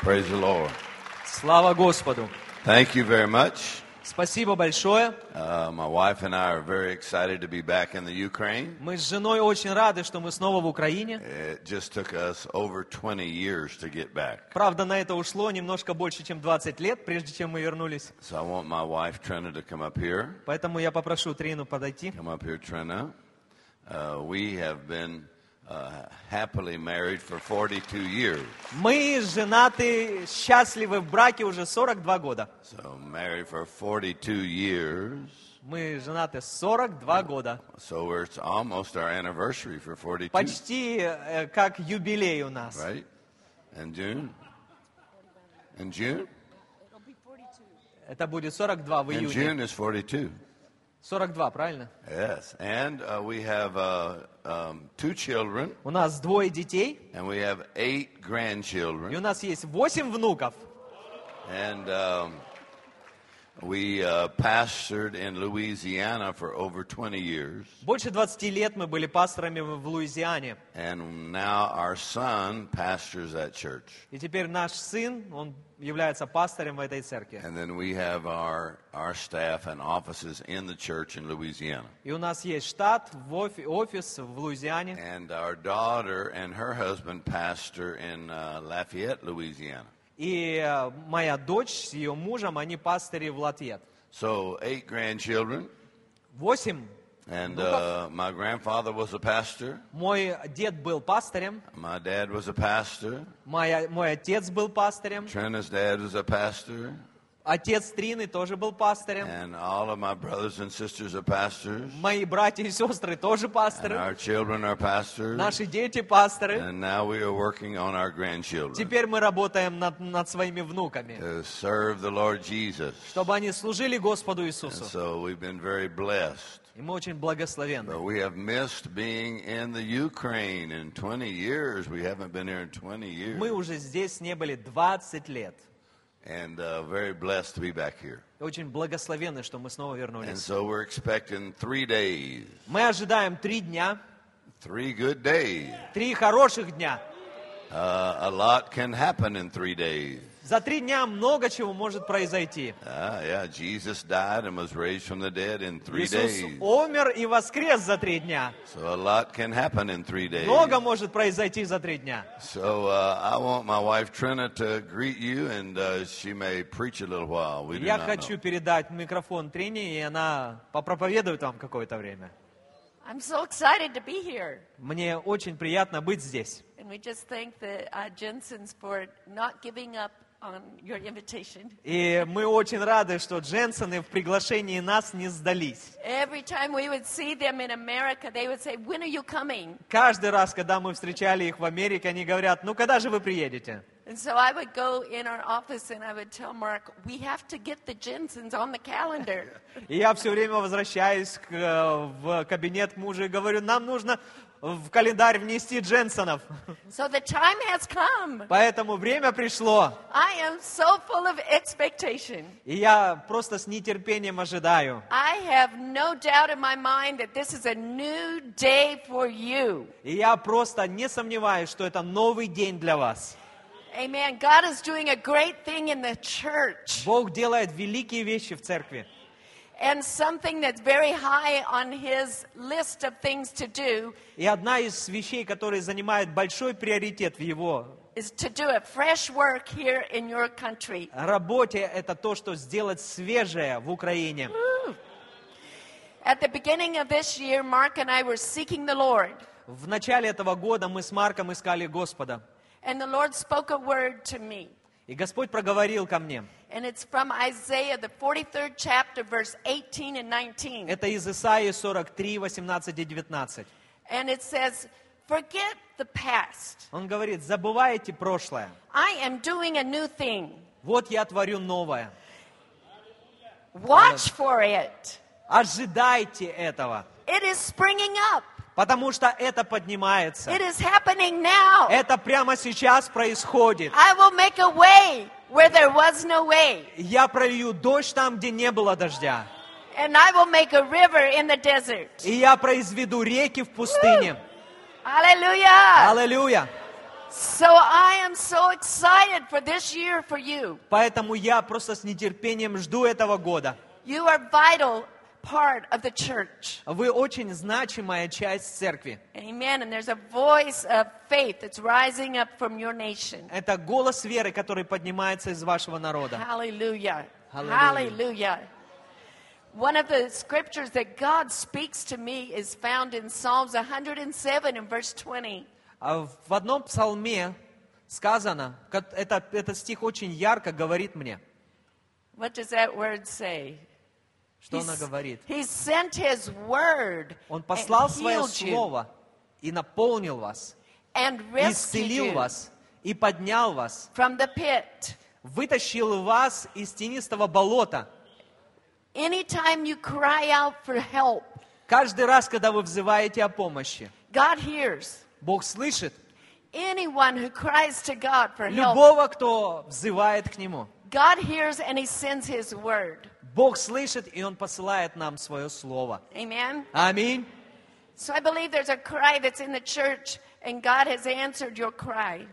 Praise the Lord. Слава Господу! Thank you very much. Спасибо большое. Uh, my wife and I are very excited to be back in the Ukraine. Мы с женой очень рады, что мы снова в Украине. It just took us over 20 years to get back. Правда, на это ушло немножко больше, чем 20 лет, прежде чем мы вернулись. So I want my wife Trina to come up here. Поэтому я попрошу Трину подойти. Come up here, Trina. Uh, we have been uh, happily married for 42 years. Мы женаты, счастливы в браке уже 42 года. So married for 42 years. Мы женаты 42 года. So we're, it's almost our anniversary for 42, Почти э, как юбилей у нас. right? In June? In June? Это будет 42 в In июне. June is 42. 42, правильно? Yes, and uh, we have uh, um, two children, У нас двое детей, and we have eight и grandchildren, у нас есть 8 внуков. and um, we uh, pastored in Louisiana for over 20 years, Больше 20 лет мы были пасторами в Луизиане. and now our son pastors that church. И теперь наш сын, он является пастором в этой церкви. And then we have our, our staff and offices in the church in Louisiana. И у нас есть штат, в офи- офис в Луизиане. And our daughter and her husband pastor in uh, Lafayette, Louisiana. И э, моя дочь с ее мужем, они пастыри в Латвет. So, eight grandchildren. Восемь. And uh, my grandfather was a pastor. Мой дед был пастырем, My dad was a pastor. моя, мой отец был пастырем, Trina's dad was a pastor. отец Трины тоже был пастырем, And all of my brothers and sisters are pastors. мои братья и сестры тоже And пасторы, our children are pastors. наши дети пасторы. And now we are working on our grandchildren Теперь мы работаем над, над своими внуками, to serve the Lord Jesus. чтобы они служили Господу And Иисусу. so we've been very blessed. И мы очень благословенны. But we have missed being in the Ukraine in 20 years. We haven't been here in 20 years. Мы уже здесь не были 20 лет. And uh, very blessed to be back here. Очень благословенны, что мы снова And вернулись. so we're expecting three days, Мы ожидаем три дня, three good days. три хороших дня. Uh, a lot can happen in three days. За три дня много чего может произойти. Ah, yeah, Jesus died and was raised from the dead in three Иисус days. умер и воскрес за три дня. So a lot can happen in three days. Много может произойти за три дня. So uh, I want my wife Trina to greet you, and uh, she may preach a little while. We do Я хочу know. передать микрофон Трине, и она попроповедует вам какое-то время. I'm so excited to be here. Мне очень приятно быть здесь. And we just thank the uh, Jensens for not giving up. И мы очень рады, что Дженсоны в приглашении нас не сдались. Every time we would see them in America, they would say, When are you coming? Каждый раз, когда мы встречали их в Америке, они говорят, ну когда же вы приедете? And so I would go in our office and I would tell Mark, We have to get the Jensens on the calendar. И я все время возвращаюсь э, в кабинет мужа и говорю, нам нужно в календарь внести Дженсонов. so the time has come. Поэтому время пришло. I am so full of expectation. И я просто с нетерпением ожидаю. I have no doubt in my mind that this is a new day for you. И я просто не сомневаюсь, что это новый день для вас. Amen. God is doing a great thing in the church. Бог делает великие вещи в церкви. И одна из вещей, которые занимает большой приоритет в его is to do a fresh work here in your country. работе, это то, что сделать свежее в Украине. At the beginning of this year, Mark and I were seeking the Lord. В начале этого года мы с Марком искали Господа. And the Lord spoke a word to me. И Господь проговорил ко мне. And it's from Isaiah, the 43rd chapter, verse 18 and 19. Это из Исаии 43, 18 и 19. And it says, Forget the past. Он говорит, забывайте прошлое. I am doing a new thing. Вот я творю новое. Watch for it. Ожидайте этого. It is springing up. Потому что это поднимается. It is happening now. Это прямо сейчас происходит. I will make a way where there was no way. Я пролью дождь там, где не было дождя. And I will make a river in the desert. И я произведу реки в пустыне. Аллилуйя. So I am so excited for this year for you. Поэтому я просто с нетерпением жду этого года. You are vital part of the church. Вы очень значимая часть церкви. Amen. And there's a voice of faith that's rising up from your nation. Это голос веры, который поднимается из вашего народа. Hallelujah. Hallelujah. Hallelujah. One of the scriptures that God speaks to me is found in Psalms 107 and verse 20. А В одном псалме сказано, ко- это, этот стих очень ярко говорит мне, What does that word say? Что она говорит. Он послал свое слово и наполнил вас, исцелил вас, и поднял вас, вытащил вас из тенистого болота. Каждый раз, когда вы взываете о помощи. Бог слышит любого, кто взывает к Нему. God hears and He sends His word. Бог слышит, и Он посылает нам свое слово. Аминь.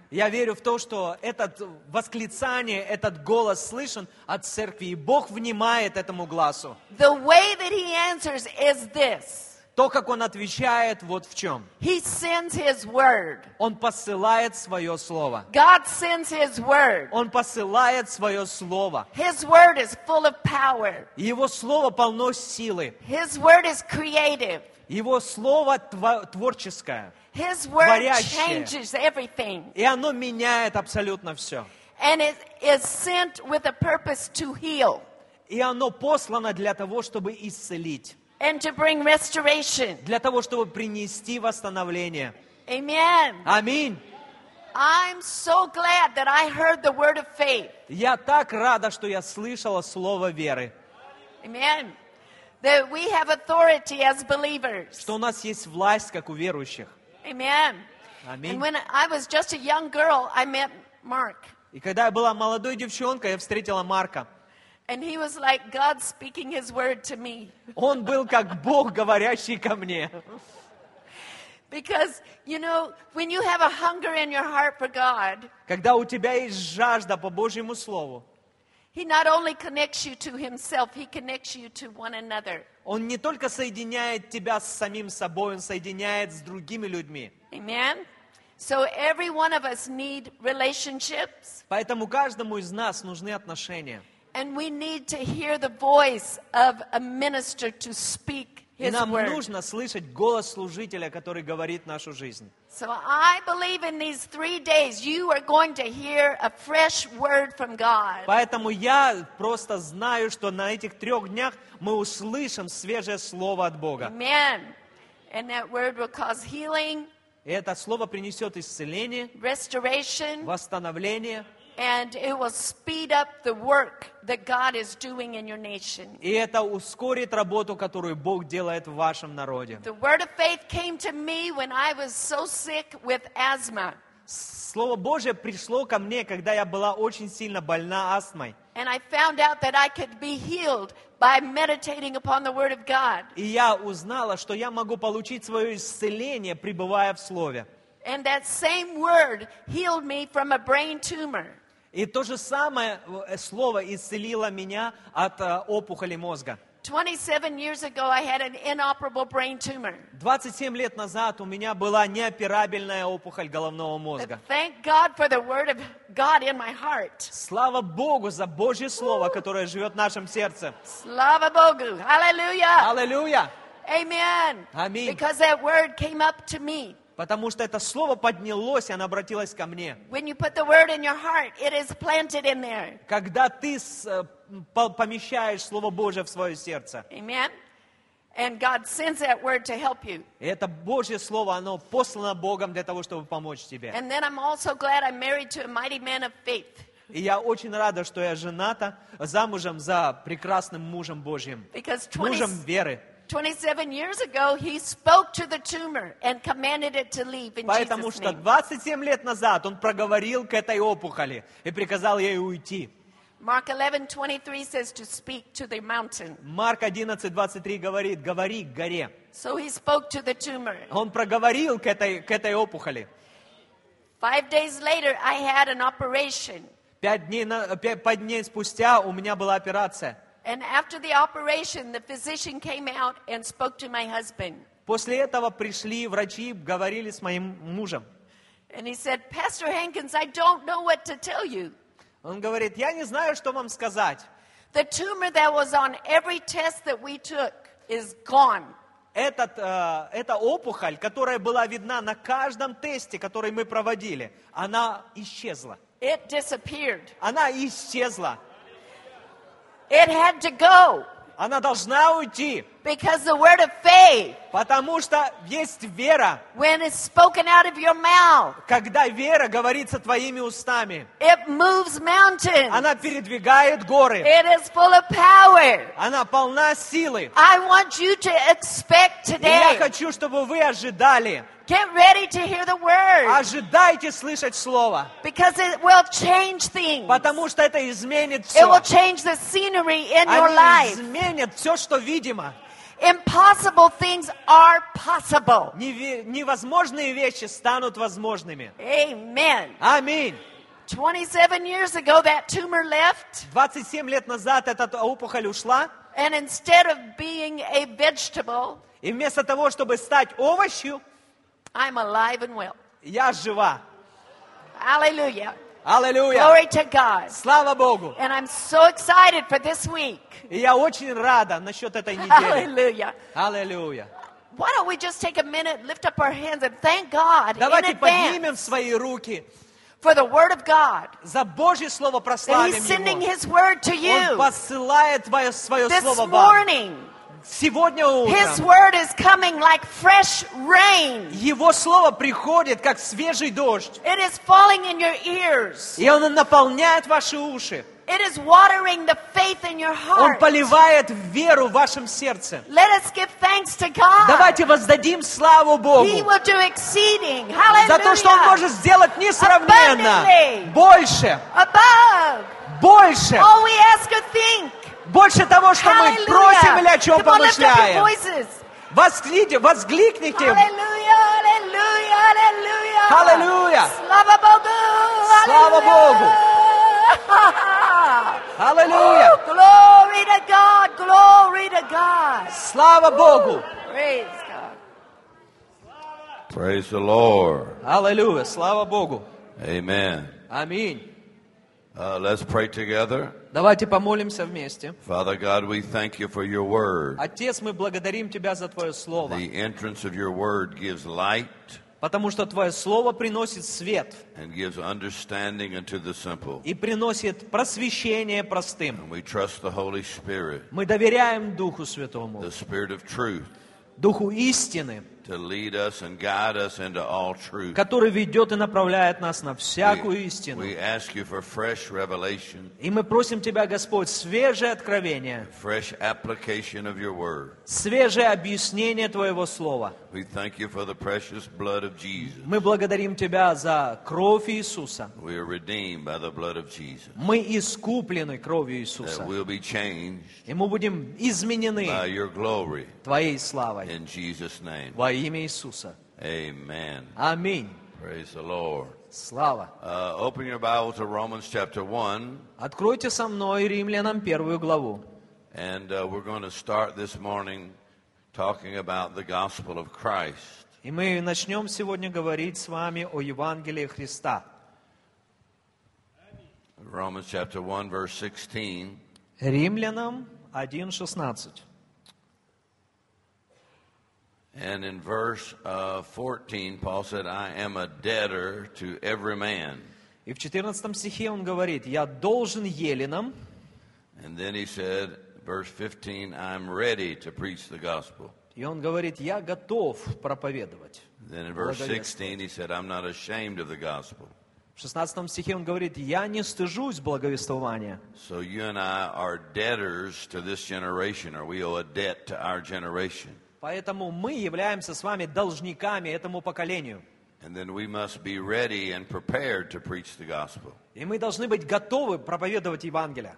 Я верю в то, что это восклицание, этот голос слышен от церкви, и Бог внимает этому глазу. The way that He answers is this То, как Он отвечает, вот в чем. He sends His word. Он посылает свое слово. God sends His word. Он посылает свое слово. His word is full of power. Его слово полно силы. His word is creative. Его слово творческое. His word Творящее. changes everything. И оно меняет абсолютно все. And it is sent with a purpose to heal И оно послано для того, чтобы исцелить. And to bring restoration. Для того, чтобы принести восстановление. Amen. Аминь. I'm so glad that I heard the word of faith. Я так рада, что я слышала слово веры. Amen. That we have authority as believers. Что у нас есть власть, как у верующих. Amen. Аминь. And when I was just a young girl, I met Mark. И когда я была молодой девчонкой, я встретила Марка. And he was like God speaking his word to me. Он был как Бог, говорящий ко мне. Because, you know, when you have a hunger in your heart for God, Когда у тебя есть жажда по Божьему Слову, he not only connects you to himself, he connects you to one another. Он не только соединяет тебя с самим собой, Он соединяет с другими людьми. Amen. So every one of us need relationships, Поэтому каждому из нас нужны отношения. And we need to hear the voice of a minister to speak И his нам word. нужно слышать голос служителя, который говорит нашу жизнь. So I believe in these three days you are going to hear a fresh word from God. Поэтому я просто знаю, что на этих трех днях мы услышим свежее слово от Бога. Amen. And that word will cause healing, И это слово принесет исцеление, restoration, восстановление, and it will speed up the work that God is doing in your nation. и это ускорит работу, которую Бог делает в вашем народе. The word of faith came to me when I was so sick with asthma. Слово Божье пришло ко мне, когда я была очень сильно больна астмой. And I found out that I could be healed by meditating upon the Word of God. И я узнала, что я могу получить свое исцеление, пребывая в Слове. And that same Word healed me from a brain tumor. И то же самое э, слово исцелило меня от э, опухоли мозга. 27 years ago, I had an inoperable brain tumor. 27 лет назад у меня была неоперабельная опухоль головного But мозга. thank God for the Word of God in my heart. Слава Богу за Божье Слово, которое живет в нашем сердце. Bogu. Hallelujah. Аллилуйя! Amen. Аминь. Because that Word came up to me. Потому что это Слово поднялось, и оно обратилось ко мне. Heart. Когда ты э, по- помещаешь Слово Божье в свое сердце, Amen. And God sends that Word to help you. и это Божье Слово, оно послано Богом для того, чтобы помочь тебе. And then I'm also glad I'm married to a mighty man of faith. И я очень рада, что я жената, замужем за прекрасным мужем Божьим, Because 20, мужем веры. 27 years ago, he spoke to the tumor and commanded it to leave in Потому что name. 27 лет назад он проговорил к этой опухоли и приказал ей уйти. Mark 11, 23 says to speak to the mountain. Марк 11, 23 говорит, говори к горе. So he spoke to the tumor. Он проговорил к этой, к этой опухоли. Five days later, I had an operation. Пять дней, пять дней спустя у меня была операция. And after the operation, the physician came out and spoke to my husband. После этого пришли врачи, говорили с моим мужем. And he said, Pastor Hankins, I don't know what to tell you. Он говорит, я не знаю, что вам сказать. The tumor that was on every test that we took is gone. Этот, э, эта опухоль, которая была видна на каждом тесте, который мы проводили, она исчезла. It disappeared. Она исчезла. It had to go Она должна уйти, because the word of faith, потому что есть вера. when it's spoken out of your mouth, Когда вера говорится твоими устами, it moves mountains. она передвигает горы. It is full of power. Она полна силы. I want you to expect И я today. хочу, чтобы вы ожидали. Get ready to hear the word Ожидайте слышать Слово. because it will change things. Потому что это изменит It все. will change the scenery in your Они life. изменят все, что видимо. Impossible things are possible. Невозможные вещи станут возможными. Amen. Аминь. 27 years ago, that tumor left, 27 лет назад эта опухоль ушла, and instead of being a vegetable, и вместо того, чтобы стать овощью, I'm alive and well. я жива. Hallelujah. Аллилуйя. Glory to God. Слава Богу. And I'm so excited for this week. И я очень рада насчет этой недели. Hallelujah. Аллилуйя. Why don't we just take a minute, lift up our hands, and thank God in Давайте advance поднимем свои руки for the Word of God. за Божье Слово That прославим He's sending Его. His Word to Он you посылает твое, свое this Слово вам. morning. Сегодня His утром Word is coming like fresh rain. Его Слово приходит, как свежий дождь. It is falling in your ears. И Он наполняет ваши уши. It is watering the faith in your Он heart. поливает веру в вашем сердце. Let us give thanks to God. Давайте воздадим славу He Богу will do exceeding. за то, что Он Hallelujah. может сделать несравненно Abundantly. больше, Above больше, all we ask or think. больше того, что мы просим или о чем Come on, lift up your помышляем. voices. Восклите, воскликните. Hallelujah, hallelujah, hallelujah. Hallelujah. Слава Богу. Слава Богу. Hallelujah. Аллилуйя. Oh, glory to God, glory to God. Слава Богу. Praise God. Praise the Lord. Аллилуйя. Слава Богу. Amen. Аминь. Uh, let's pray together. Давайте помолимся вместе. Father God, we thank you for your word. Отец, мы благодарим Тебя за Твое Слово, The entrance of your word gives light потому что Твое Слово приносит свет and gives understanding unto the simple. и приносит просвещение простым. And we trust the Holy Spirit, Мы доверяем Духу Святому, the Spirit of truth, Духу истины, который ведет и направляет нас на всякую истину. И мы просим Тебя, Господь, свежее откровение, свежее объяснение Твоего Слова. Мы благодарим Тебя за кровь Иисуса. Мы искуплены кровью Иисуса. И мы будем изменены Твоей славой. Во имя Иисуса. Аминь. Слава. Uh, open your Bible to Romans chapter 1, Откройте со мной Римлянам первую главу. and uh, we're going to start this morning talking about the gospel of Christ. И мы начнем сегодня говорить с вами о Евангелии Христа. Romans chapter 1, verse 16. Римлянам 1.16. And in verse uh, 14, Paul said, I am a debtor to every man. И в 14 стихе он говорит, «Я должен еленам». And then he said, verse 15, I'm ready to preach the gospel. И он говорит, «Я готов проповедовать». Then in verse Благовествовать. 16, he said, I'm not ashamed of the gospel. В 16 стихе он говорит, «Я не стыжусь благовествования». So you and I are debtors to this generation, or we owe a debt to our generation. Поэтому мы являемся с вами должниками этому поколению. And then we must be ready and prepared to preach the gospel. И мы должны быть готовы проповедовать Евангелие.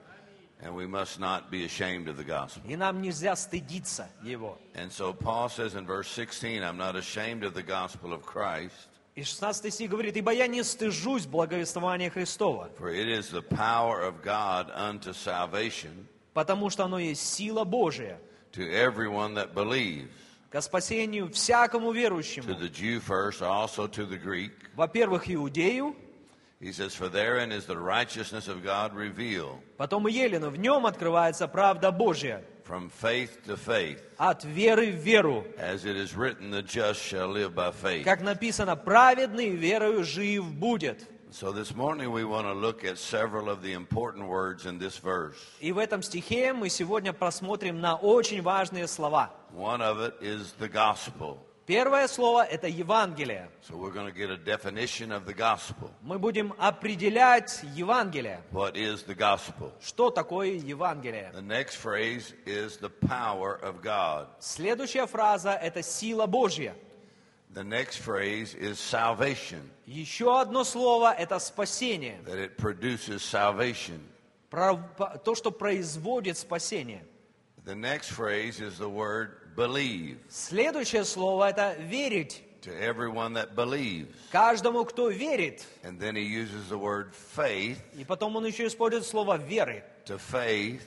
And we must not be ashamed of the gospel. И нам нельзя стыдиться его. And so Paul says in verse 16, I'm not ashamed of the gospel of Christ, И 16 стих говорит, «Ибо я не стыжусь благовествования Христова, for it is the power of God unto salvation потому что оно есть сила Божия to everyone that believes, ко спасению всякому to верующему, the Jew first, also to the Greek. во-первых, иудею, He says, For therein is the righteousness of God revealed потом и елену. В нем открывается правда Божья, from faith to faith, от веры в веру. as it is written, the just shall live by faith. Как написано, праведный верою жив будет. So this morning we want to look at several of the important words in this verse. И в этом стихе мы сегодня просмотрим на очень важные слова. One of it is the gospel. Первое слово – это Евангелие. So we're going to get a definition of the gospel. Мы будем определять Евангелие. What is the gospel? Что такое Евангелие? The next phrase is the power of God. Следующая фраза – это сила Божья. The next phrase is salvation, Еще одно слово – это спасение. that it produces salvation. Про- То, что производит спасение. The next phrase is the word believe, Следующее слово – это верить. to everyone that believes. Каждому, кто верит. And then he uses the word faith, И потом он еще использует слово веры. to faith,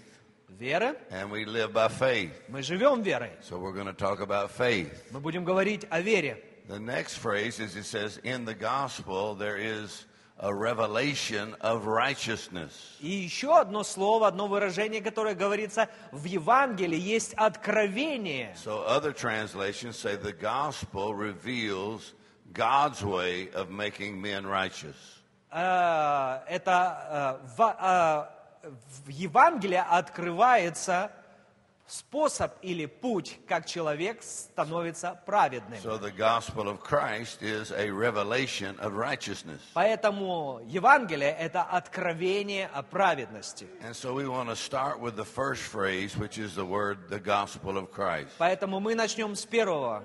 Вера. and we live by faith. Мы живем верой. So we're going to talk about faith. Мы будем говорить о вере. The next phrase is it says, In the gospel there is a revelation of righteousness. И еще одно слово, одно выражение, которое говорится в Евангелии, есть откровение. So other translations say the gospel reveals God's way of making men righteous. Э, Это э, в, э, в Евангелии открывается способ или путь, как человек становится праведным. So the gospel of Christ is a revelation of righteousness. Поэтому Евангелие – это откровение о праведности. And so we want to start with the first phrase, which is the word the gospel of Christ. Поэтому мы начнем с первого,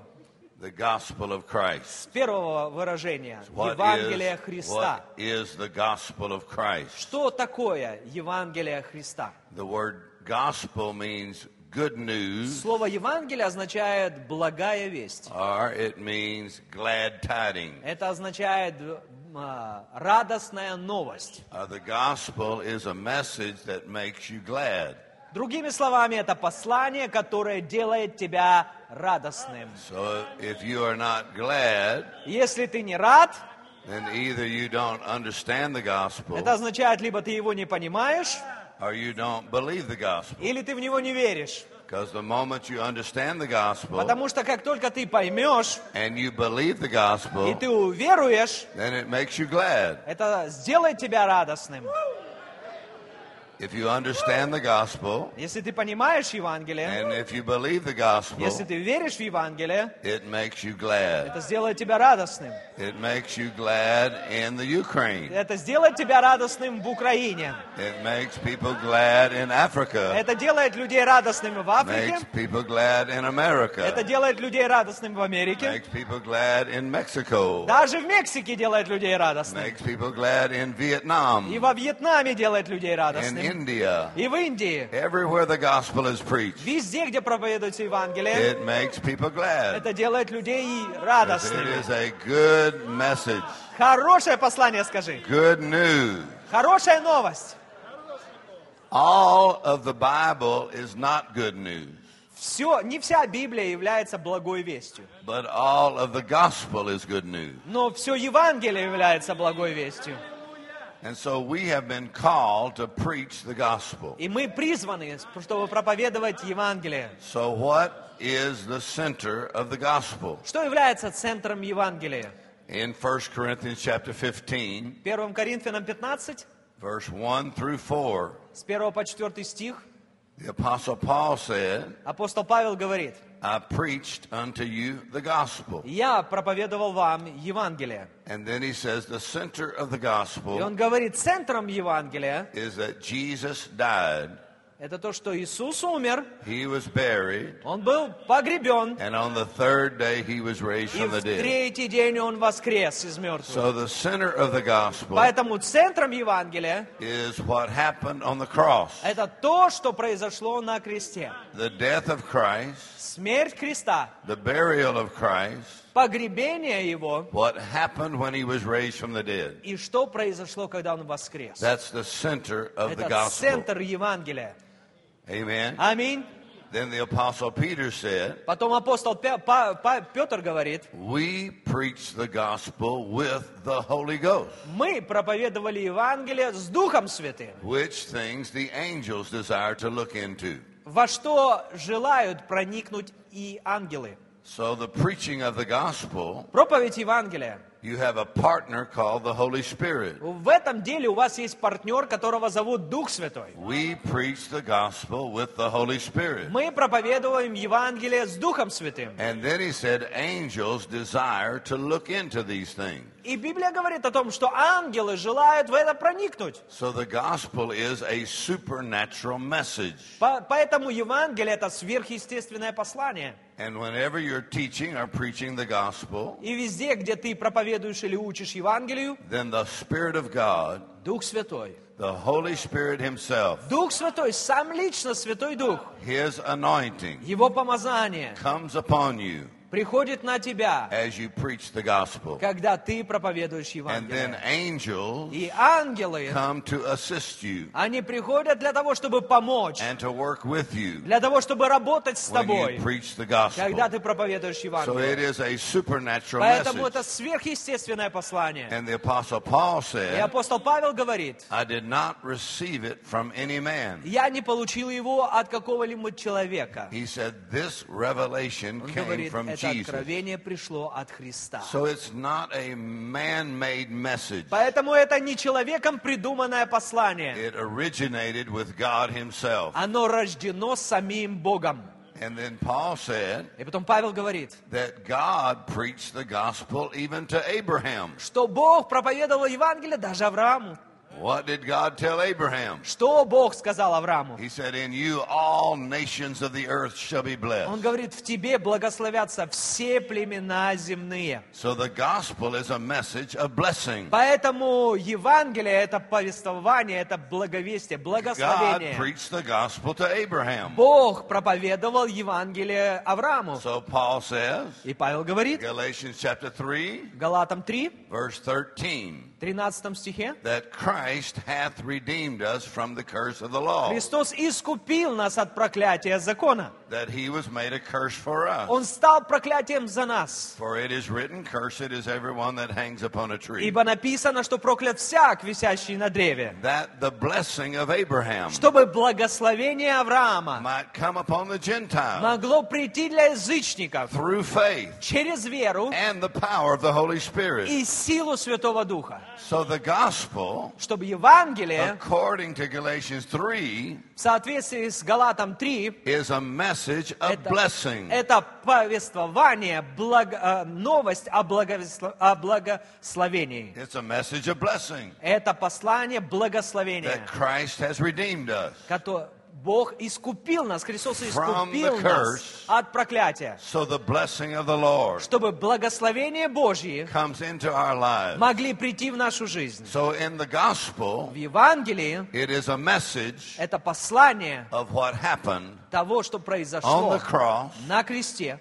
The gospel of Christ. с первого выражения – Евангелие Христа. what is the gospel of Christ? Что такое Евангелие Христа? The word gospel means good news, Слово Евангелие означает «благая весть». or it means glad tidings. Это означает э, радостная новость. Uh, the gospel is a message that makes you glad. Другими словами, это послание, которое делает тебя радостным. So if you are not glad, Если ты не рад, then either you don't understand the gospel это означает, либо ты его не понимаешь, or you don't believe the gospel. или ты в него не веришь. Because the moment you understand the gospel Потому что как только ты поймешь, and you believe the и gospel, ты уверуешь, then it makes you glad. это сделает тебя радостным. If you understand the gospel Если ты понимаешь Евангелие, and if you believe the gospel, если ты веришь в Евангелие, it makes you glad. это сделает тебя радостным. It makes you glad in the Ukraine. Это сделает тебя радостным в Украине. It makes people glad in Africa. Это делает людей радостными в Африке. Makes people glad in America. Это делает людей радостными в Америке. Makes people glad in Mexico. Даже в Мексике делает людей радостными. Makes people glad in И Vietnam, во Вьетнаме делает людей радостными. India. И в Индии. Everywhere the gospel is preached, Везде, где проповедуется Евангелие, it makes people glad. это делает людей It радостными. is a good message, Хорошее послание скажи. good news. Хорошая новость. All of the Bible is not good news, Все, не вся Библия является благой вестью. but all of the gospel is good news. Но все Евангелие является благой вестью. And so we have been called to preach the gospel. И мы призваны, чтобы проповедовать Евангелие. So what is the center of the gospel? Что является центром Евангелия? In 1 Corinthians chapter 15, 1 Коринфянам 15, verse 1 through 4, с 1 по 4 стих, the apostle Paul said, апостол Павел говорит, I preached unto you the gospel. «Я проповедовал вам Евангелие». And then he says the center of the И gospel он говорит, центром Евангелия is that Jesus died, это то, что Иисус умер, he was buried, он был погребен, and on the third day he was raised и from the в dead. третий день он воскрес из мертвых. So the center of the gospel Поэтому центром Евангелия is what happened on the cross. это то, что произошло на кресте. The death of Christ, Смерть Христа, the burial of Christ, погребение его what happened when he was raised from the dead. и что произошло, когда он воскрес. That's the center of the Это gospel. центр Евангелия. Amen. Аминь. Then the apostle Peter said, Потом апостол Пе- Па- Па- Петр говорит, We preach the gospel with the Holy Ghost, мы проповедовали Евангелие с Духом Святым, which things the angels desire to look into. во что желают проникнуть и ангелы. So the preaching of the gospel, Проповедь Евангелия. you have a partner called the Holy Spirit. В этом деле у вас есть партнер, которого зовут Дух Святой. We preach the gospel with the Holy Spirit. Мы проповедуем Евангелие с Духом Святым. And then he said, angels desire to look into these things. И Библия говорит о том, что ангелы желают в это проникнуть. So the gospel is a supernatural message. По- Поэтому Евангелие это сверхъестественное послание. And whenever you're teaching or preaching the gospel, И везде, где ты проповедуешь или учишь Евангелию, then the Spirit of God, Дух Святой. the Holy Spirit Himself, Дух Святой, сам лично Святой Дух, His anointing Его помазание comes upon you приходит на тебя, as you preach the gospel. когда ты проповедуешь And then Евангелие. angels И ангелы, come to assist you они приходят для того, чтобы помочь, and to work with you для того, чтобы работать с when тобой, you preach the когда gospel. ты проповедуешь So it Евангелие. is a supernatural Поэтому это message. сверхъестественное послание. And the Apostle Paul И said, апостол Павел говорит, I did not receive it from any man. я не получил его от какого-либо человека. He said, This revelation Он came говорит, from это Откровение пришло от Христа. So it's not a man made message. Поэтому это не человеком придуманное послание. It originated with God Himself. Оно рождено самим Богом. And then Paul said И потом Павел говорит, that God preached the gospel even to Abraham. что Бог проповедовал Евангелие даже Аврааму. What did God tell Abraham? Что Бог сказал Аврааму? He said, In you all nations of the earth shall be Он blessed. говорит, в тебе благословятся все племена земные. So the gospel is a message of blessing. Поэтому Евангелие это повествование, это благовестие, God благословение. preached the gospel to Abraham. Бог проповедовал Евангелие Аврааму. So Paul says, И Павел говорит, Galatians chapter 3, Галатам 3, verse 13, 13 стихе, that Christ hath redeemed us from the curse of the law, Христос искупил нас от проклятия закона. that he was made a curse for us. Он стал проклятием за нас. For it is written, Cursed is everyone that hangs upon a tree. Ибо написано, что проклят всяк, висящий на древе. That the blessing of Abraham Чтобы благословение Авраама might come upon the Gentiles могло прийти для язычников through faith через веру and the power of the Holy Spirit. и силу Святого Духа. So the gospel, Чтобы Евангелие, according to Galatians 3, в соответствии с Галатам 3, is a message of это, blessing. это повествование, благо- э, новость о, благовесло- о благословении. It's a message of blessing Это послание благословения, that Christ has redeemed us. которое Бог искупил нас, Христос искупил curse. нас от проклятия, So чтобы благословение Божье могли прийти в нашу жизнь. So gospel, В Евангелии это послание of what happened того, что on произошло the cross, на кресте,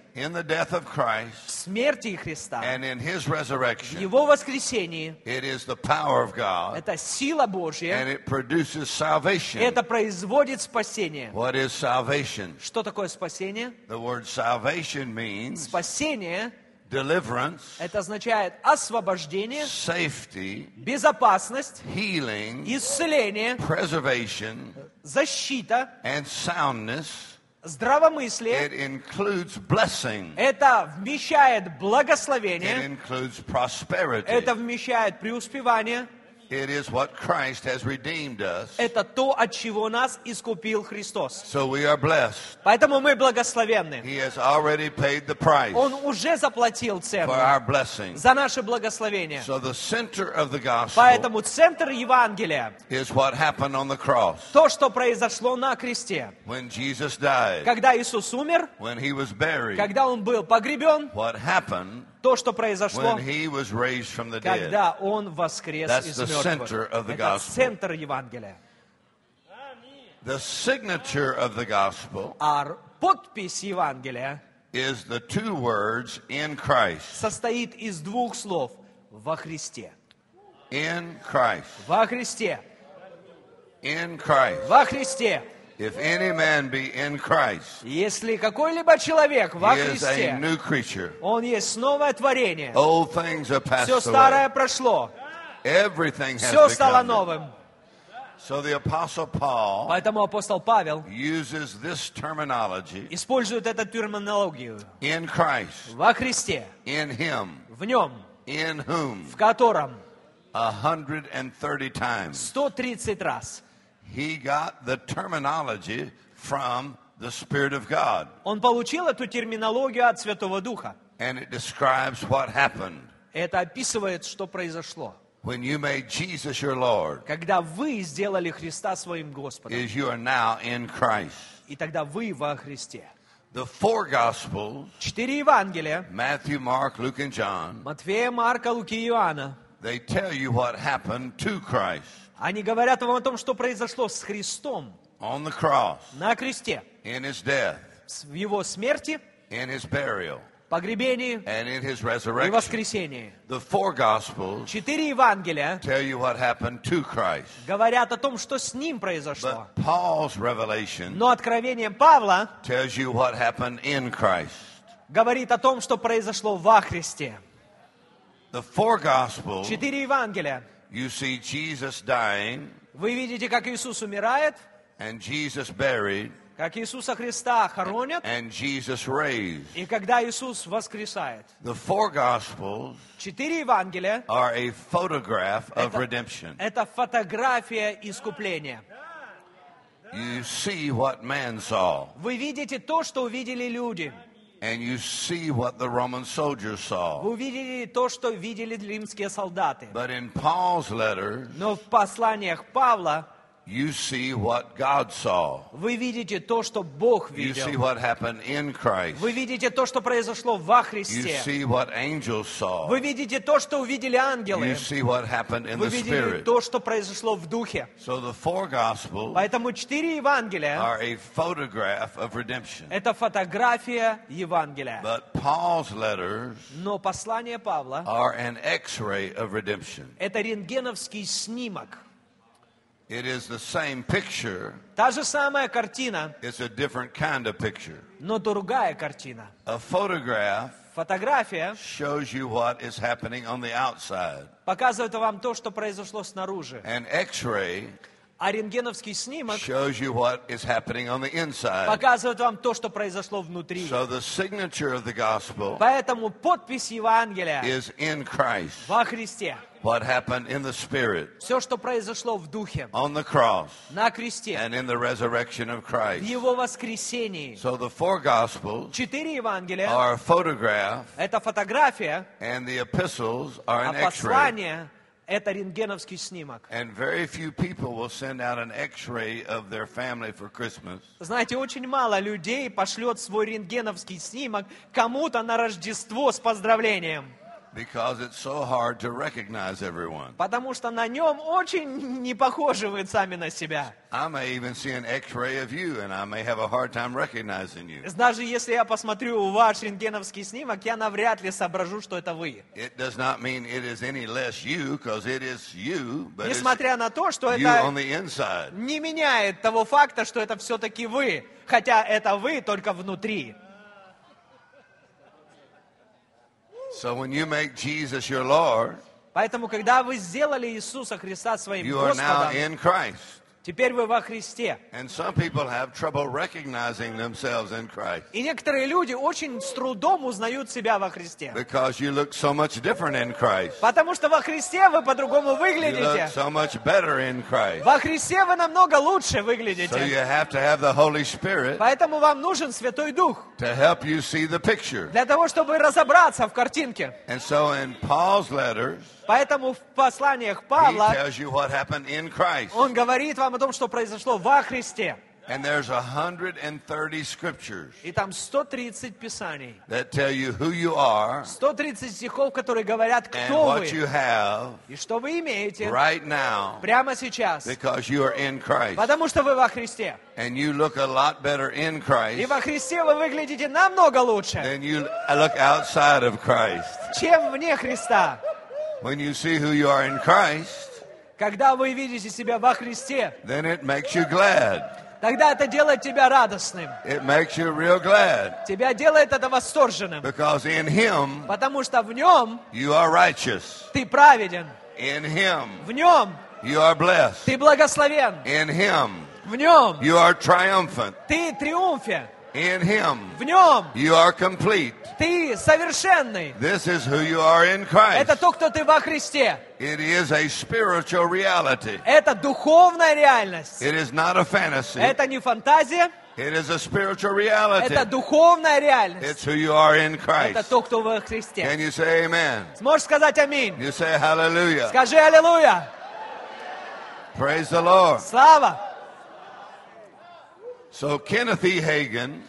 в смерти Христа, and in his в resurrection. Его воскресении. It is the power of God, Это сила and Божья, it produces salvation. это производит спасение. What is salvation? Что такое спасение? The word salvation means Спасение deliverance, это означает освобождение, safety, безопасность, healing, исцеление, preservation, защита, and soundness. здравомыслие. It includes blessing. Это вмещает It благословение, includes prosperity. это вмещает преуспевание, It is what Christ has redeemed us. это то, от чего нас искупил Христос. So we are blessed. Поэтому мы благословенны. He has already paid the price Он уже заплатил for цену our blessing. за наше благословение. So the center of the gospel Поэтому центр Евангелия, is what happened on the cross то, что произошло на кресте. when Jesus died, Когда Иисус умер, when he was buried, когда Он был погребен, what happened то, что произошло, когда Он воскрес That's из мертвых. Это центр Евангелия. The signature of the gospel А подпись Евангелия is the two words in Christ. состоит из двух слов «во Христе». In Christ. Во Христе. In Christ. Во Христе. If any man be in Christ, Если какой-либо человек во he is a Христе, new creature. он есть новое творение. Old things are passed Все away. старое прошло, Everything has все стало become new. новым. So the Apostle Paul Поэтому апостол Павел uses this terminology использует эту терминологию. in Christ, Во Христе, in Him, в нем, in whom, в котором 130 times. 130 раз He got the terminology from the Spirit of God. он получил эту терминологию от Святого Духа. And it describes what happened Это описывает, что произошло. when you made Jesus your Lord, Когда вы сделали Христа своим Господом, is you are now in Christ. и тогда вы во Христе. The four Gospels, Четыре Евангелия, Matthew, Mark, Luke, and John, Матфея, Марка, Луки и Иоанна, they tell you what happened to Christ они говорят вам о том, что произошло с Христом on the cross, на кресте, in his death, в его смерти, in his burial, погребении and in his и resurrection. воскресении. The four Gospels Четыре Евангелия tell you what happened to Christ. говорят о том, что с ним произошло. But Paul's revelation Но откровение Павла tells you what happened in Christ. говорит о том, что произошло во Христе. The four Gospels, Четыре Евангелия. You see Jesus dying Вы видите, как Иисус умирает, and Jesus buried как Иисуса Христа хоронят, and Jesus raised. и когда Иисус воскресает. The four Gospels Четыре Евангелия are a photograph of redemption. – это фотография искупления. You see what man saw, Вы видите то, что увидели люди. And you see what the Roman soldiers saw. Вы увидели то, что видели римские солдаты. But in Paul's letters, Но в посланиях Павла you see what God saw. вы видите то, что Бог You see видел. what happened in Christ. Вы видите то, что произошло во You Христе. see what angels saw. Вы видите то, что увидели ангелы. You see what happened in Вы the видели Spirit. то, что произошло в Духе. So the four Gospels Поэтому четыре Евангелия are a photograph of redemption. – это фотография Евангелия. But Paul's letters Но послание Павла are an x-ray of redemption. – это рентгеновский снимок. It is the same picture, Та же самая картина, it's a different kind of picture. но другая картина. A photograph Фотография shows you what is happening on the outside. показывает вам то, что произошло снаружи. An x-ray А рентгеновский снимок shows you what is happening on the inside. показывает вам то, что произошло внутри. So the signature of the gospel Поэтому подпись Евангелия is in Christ. во Христе. What happened in the Spirit, Все, что произошло в Духе, on the cross, на кресте, and in the resurrection of в Christ. Его воскресении. So the four Gospels Четыре Евангелия are a photograph, – это фотография, and the epistles are а an послание – это рентгеновский снимок. And very few people will send out an x ray of their family for Christmas. Знаете, очень мало людей пошлет свой рентгеновский снимок кому-то на Рождество с поздравлением. Because it's so hard to recognize everyone. Потому что на нем очень не похожи вы сами на себя. I may even see an x ray of you, and I may have a hard time recognizing you. Даже если я посмотрю ваш рентгеновский снимок, я навряд ли соображу, что это вы. It does not mean it is any less you, because it is you, but it's Несмотря на то, что on это the inside. не меняет того факта, что это все-таки вы. Хотя это вы только внутри. So when you make Jesus your Lord, Поэтому, когда вы сделали Иисуса Христа своим you are now Господом, in Christ. Теперь вы во Христе. И некоторые люди очень с трудом узнают себя во Христе. so. Потому что во Христе вы по-другому выглядите. so. Во Христе вы намного лучше So you выглядите. have to have the Holy Spirit Поэтому вам нужен Святой Дух. to help you see the picture. Для того, чтобы разобраться в картинке. And so in Paul's letters, Поэтому в посланиях Павла он говорит вам о том, что произошло во Христе. And there's 130 scriptures И там 130 писаний. that tell you who you are 130 стихов, которые говорят, and кто what you вы have и что вы имеете right now прямо сейчас. because you are in Christ. Потому что вы во Христе. And you look a lot better in И Christ во Христе вы выглядите намного лучше, than you look outside of Christ. чем вне Христа. When you see who you are in Christ, Когда вы видите себя во Христе, then it makes you glad. тогда это делает тебя радостным. It makes you real glad Тебя делает это восторженным. because in Him Потому что в нем you are righteous. ты праведен. In Him В нем you are blessed. ты благословен. In Him В нем you are triumphant. ты триумфе. In Him В нем you are complete. ты совершенный. This is who you are in Christ. Это то, кто ты во Христе. It is a spiritual reality. Это духовная реальность. It is not a fantasy. Это не фантазия, It is a spiritual reality. это духовная реальность. It's who you are in Это Christ. то, кто во Христе. Can you say amen? Сможешь сказать аминь? You say hallelujah. Скажи аллилуйя. Praise the Lord. Слава. So Kenneth E. Hagan,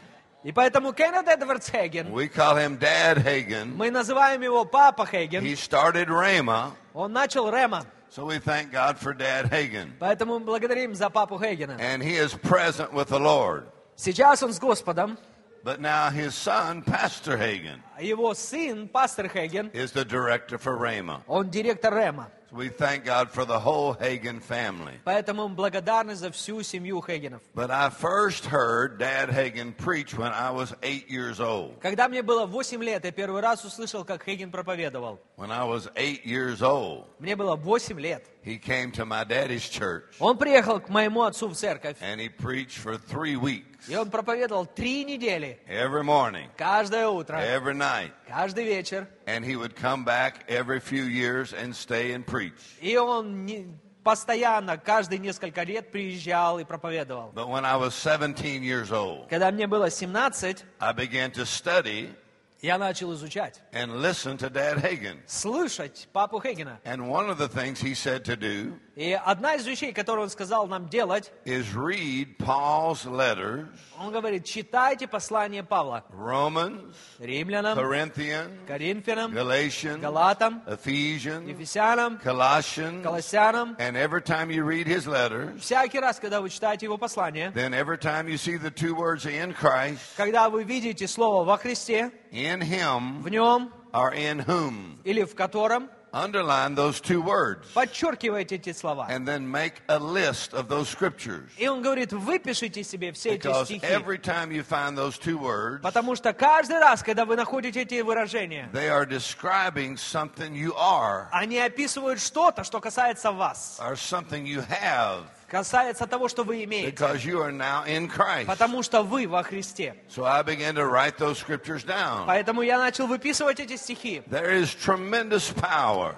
И поэтому Кеннет Эдвардс Хейген, we call him Dad Hagan. мы называем его Папа Хейген, He started Rhema, он начал Рема. so we thank God for Dad Hagan. Поэтому мы благодарим за Папу Хейгена. And he is present with the Lord. Сейчас он с Господом, But now his son, Pastor Hagan, а его сын, пастор Хейген, is the director for Rhema. он директор Рема. So we thank God for the whole Hagan family. Поэтому мы благодарны за всю семью Хейгенов. But I first heard Dad Hagan preach when I was eight years old. Когда мне было 8 лет, я первый раз услышал, как Хейген проповедовал. When I was eight years old, Мне было 8 лет. he came to my daddy's church Он приехал к моему отцу в церковь, and he preached for three weeks, и он проповедовал три недели, every morning, каждое утро, every night. каждый вечер. And he would come back every few years and stay and preach. И он не- постоянно, каждые несколько лет приезжал и проповедовал. But when I was 17 years old, Когда мне было 17, I began to study я начал изучать, and listen to Dad Hagan. слышать папу Хейгена. And one of the things he said to do И одна из вещей, которую он сказал нам делать, is read Paul's letters, он говорит, читайте послание Павла. Romans, римлянам, Corinthians, коринфянам, Galatians, галатам, Ephesians, ефесянам, Colossians, колоссянам. and every time you read his letters, Всякий раз, когда вы читаете его послание, then every time you see the two words in Christ, когда вы видите слово во Христе, in him, в нем or in whom, или в котором, underline those two words. подчеркивайте эти слова. and then make a list of those scriptures. И он говорит, выпишите себе все эти Because стихи. every time you find those two words, Потому что каждый раз, когда вы находите эти выражения, they are describing something you are они описывают что-то, что касается вас, or something you have касается того, что вы имеете. Потому что вы во Христе. Поэтому я начал выписывать эти стихи.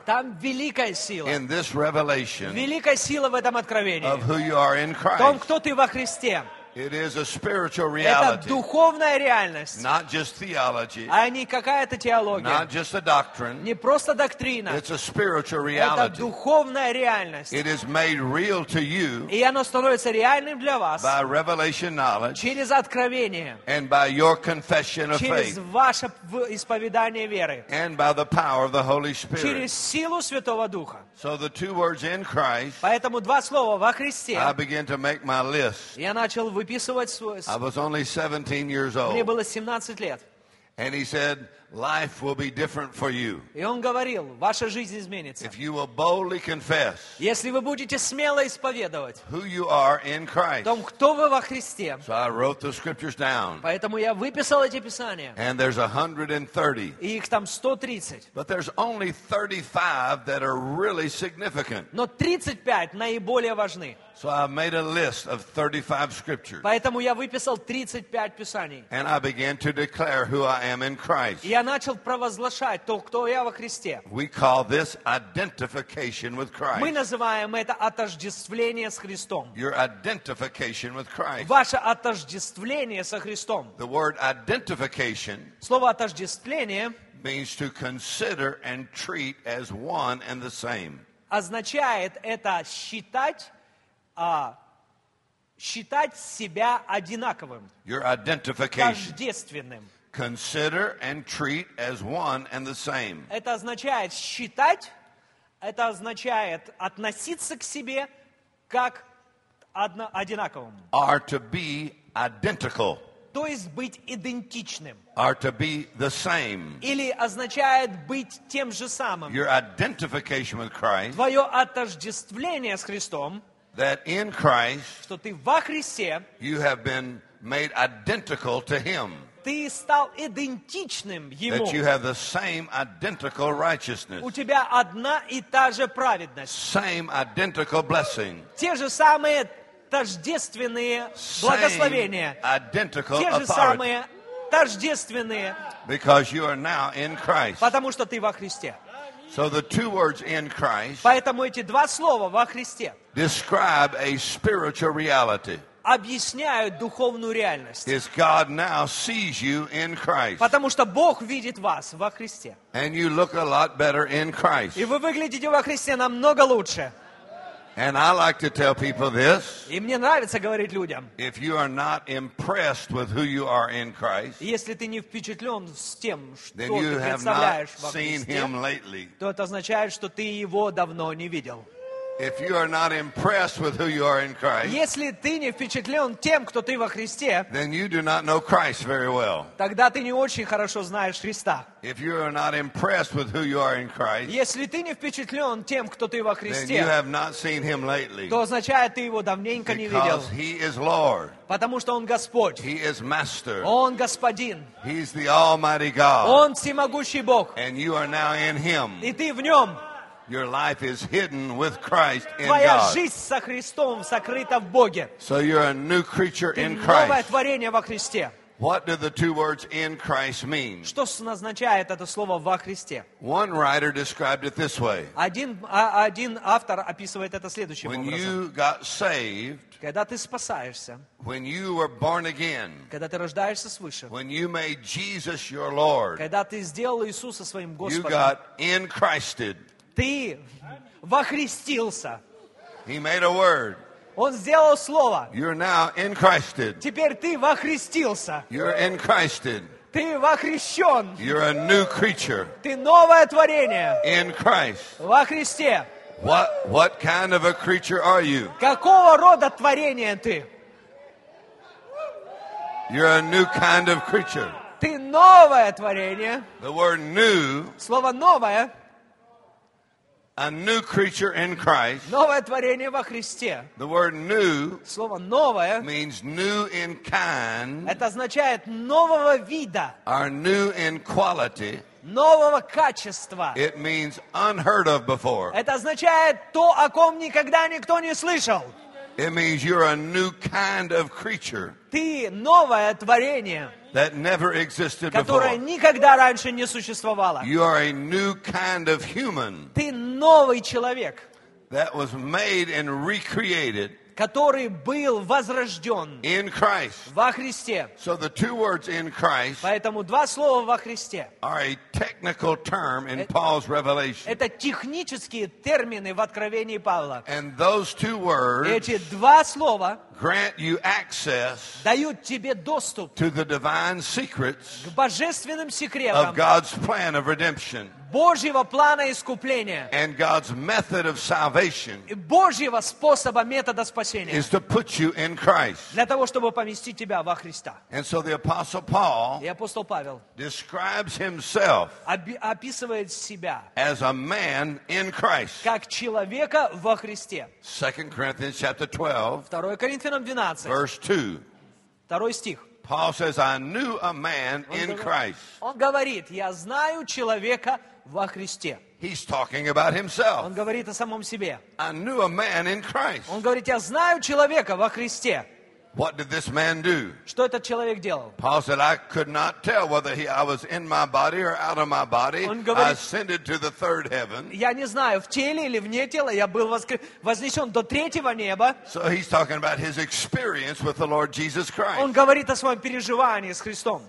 Там великая сила. Великая сила в этом откровении. В том, кто ты во Христе. It is a spiritual Это reality, духовная реальность, not just theology, а не какая-то теология. not just a doctrine. Не просто доктрина. It's a spiritual Это reality. духовная реальность. It is made real to you И оно становится реальным для вас by revelation knowledge через откровение, and by your confession of через faith ваше исповедание веры, and by the power of the Holy Spirit. через силу Святого Духа. So the two words in Christ, Поэтому два слова во Христе. I began to make my list. Я начал выписывать свой... I was only 17 years Мне old. было 17 лет. And he said, life will be different for you И он говорил, ваша жизнь изменится. if you will boldly confess Если вы будете смело исповедовать who you are in Christ. том, кто вы во Христе. So I wrote the scriptures down. Поэтому я выписал эти писания. And there's 130. И их там 130. But there's only 35 that are really significant. Но 35 наиболее важны. So I made a list of 35 scriptures. Поэтому я выписал 35 писаний. And I began to declare who I am in Christ. И я начал провозглашать то, кто я во Христе. We call this identification with Мы Christ. называем это отождествление с Христом. Your identification with Christ. Ваше отождествление со Христом. The word identification Слово отождествление means to consider and treat as one and the same. означает это считать, а, считать себя одинаковым, your identification. тождественным. Consider and treat as one and the same. Это означает считать, это означает относиться к себе как одно- одинаковому. Are to be identical, То есть быть идентичным. are to be the same. Или означает быть тем же самым. Your identification with Christ, Твое отождествление с Христом, that in Christ что ты во Христе, you have been made identical to Him, ты стал идентичным Ему. that you have the same identical righteousness, У тебя одна и та же праведность. same identical blessing, Те же самые тождественные same благословения. identical Те же самые тождественные, because you are now in Christ. потому что ты во Христе. So the two words in Christ Поэтому эти два слова во Христе describe a spiritual reality. объясняют духовную реальность. Is God now sees you in Christ, Потому что Бог видит вас во Христе. and you look a lot better in Christ. И вы выглядите во Христе намного лучше. And I like to tell people this. И мне нравится говорить людям, If you are not impressed with who you are in Christ, если ты не впечатлен с тем, что then ты you have представляешь not во seen Христе, him lately. то это означает, что ты его давно не видел. If you are not impressed with who you are in Christ, Если ты не впечатлен тем, кто ты во Христе, then you do not know Christ very well. тогда ты не очень хорошо знаешь Христа. If you are not impressed with who you are in Christ, Если ты не впечатлен тем, кто ты во then you Христе, have not seen him lately. то означает, ты его давненько не видел. Because he is Lord. Потому что он Господь. He is Master. Он Господин. He's the Almighty God. Он всемогущий Бог. And you are now in him. И ты в нем. Your life is hidden with Christ in Твоя God. жизнь со Христом сокрыта в Боге. So you're a new creature Ты in новое Christ. творение во Христе. What do the two words in Christ mean? Что с- означает это слово во Христе? One writer described it this way. Один, а- один автор описывает это следующим When образом. you got saved, Когда ты спасаешься, when you were born again, когда ты рождаешься свыше, when you made Jesus your Lord, когда ты сделал Иисуса своим you Господом, got in Christed. Ты вохристился. He made a word. Он сделал слово. You're now in. Теперь ты вохристился. You're in. Ты вохрещен. You're a new creature Ты новое творение in Christ. во Христе. What what kind of a creature are you? Какого рода творение ты? You're a new kind of creature. Ты новое творение. The word new, Слово новое, a new creature in Christ. новое творение во Христе. The word new Слово новое, means new in kind это означает нового вида, or new in quality. нового качества. It means unheard of before. Это означает то, о ком никогда никто не слышал. It means you're a new kind of creature Ты новое творение, that never existed которое before. никогда раньше не существовало. You are a new kind of human Ты новый человек, that was made and recreated который был возрожден in Christ. во Христе. So the two words in Christ Поэтому два слова во Христе. are a technical term in Paul's revelation. Это технические термины в Откровении Павла. And those two words Эти два слова grant you access дают тебе доступ to the divine secrets к божественным of секретам God's plan of redemption Божьего плана искупления and God's method of salvation и Божьего способа, метода спасения is to put you in Christ. для того, чтобы поместить тебя во Христа. And so the apostle Paul И апостол Павел describes himself оби- описывает себя as a man in Christ. как человека во Христе. 2 Corinthians chapter 12 2 Коринфянам 12, verse 2. 2 стих. Paul says, I knew a man in Christ. Он говорит, я знаю человека во Христе. He's talking about Он himself. говорит о самом себе. I knew a man in Christ. Он говорит, я знаю человека во Христе. What did this man do? Что этот человек делал? Paul said, I could not tell whether he, I was in my body or out of my body. Он I говорит- ascended to the third heaven. Я не знаю, в теле или вне тела, я был воскр- вознесен до третьего неба. So he's talking about his experience with the Lord Jesus Он Christ. говорит о своем переживании с Христом.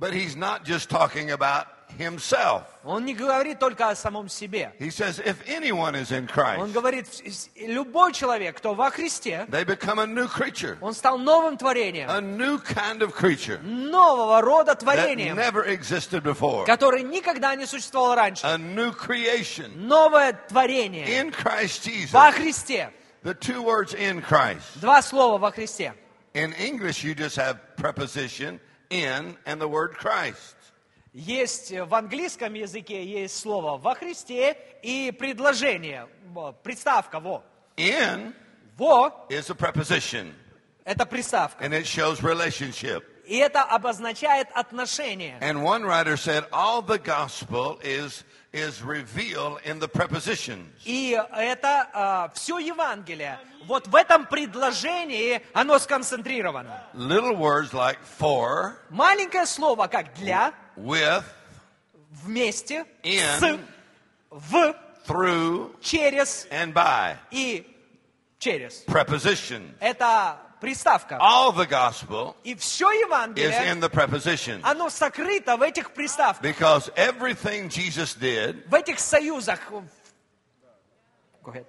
But he's not just talking about himself. Он не говорит только о самом себе. He says, if anyone is in Он Christ, говорит, с- любой человек, кто во Христе, they become a new creature, он стал новым творением, a new kind of creature нового рода that творением, never existed before, который никогда не существовал раньше. a new creation Новое творение in Christ Jesus. во Христе. The two words in Christ. Два слова во Христе. In English, you just have preposition in and the word Christ. Есть в английском языке есть слово во Христе и предложение, приставка во. In Во is a preposition, – это приставка. and it shows relationship. И это обозначает отношение. And one writer said, all the gospel is, is revealed in the prepositions. И это все Евангелие. Вот в этом предложении оно сконцентрировано. Little words like for, Маленькое слово, как для, with, вместе, In. с, в, through, через and by. и через. Preposition. Это приставка. All the gospel И все is Евангелие, in the preposition. оно сокрыто в этих приставках, Because everything Jesus did, в этих союзах. Go ahead.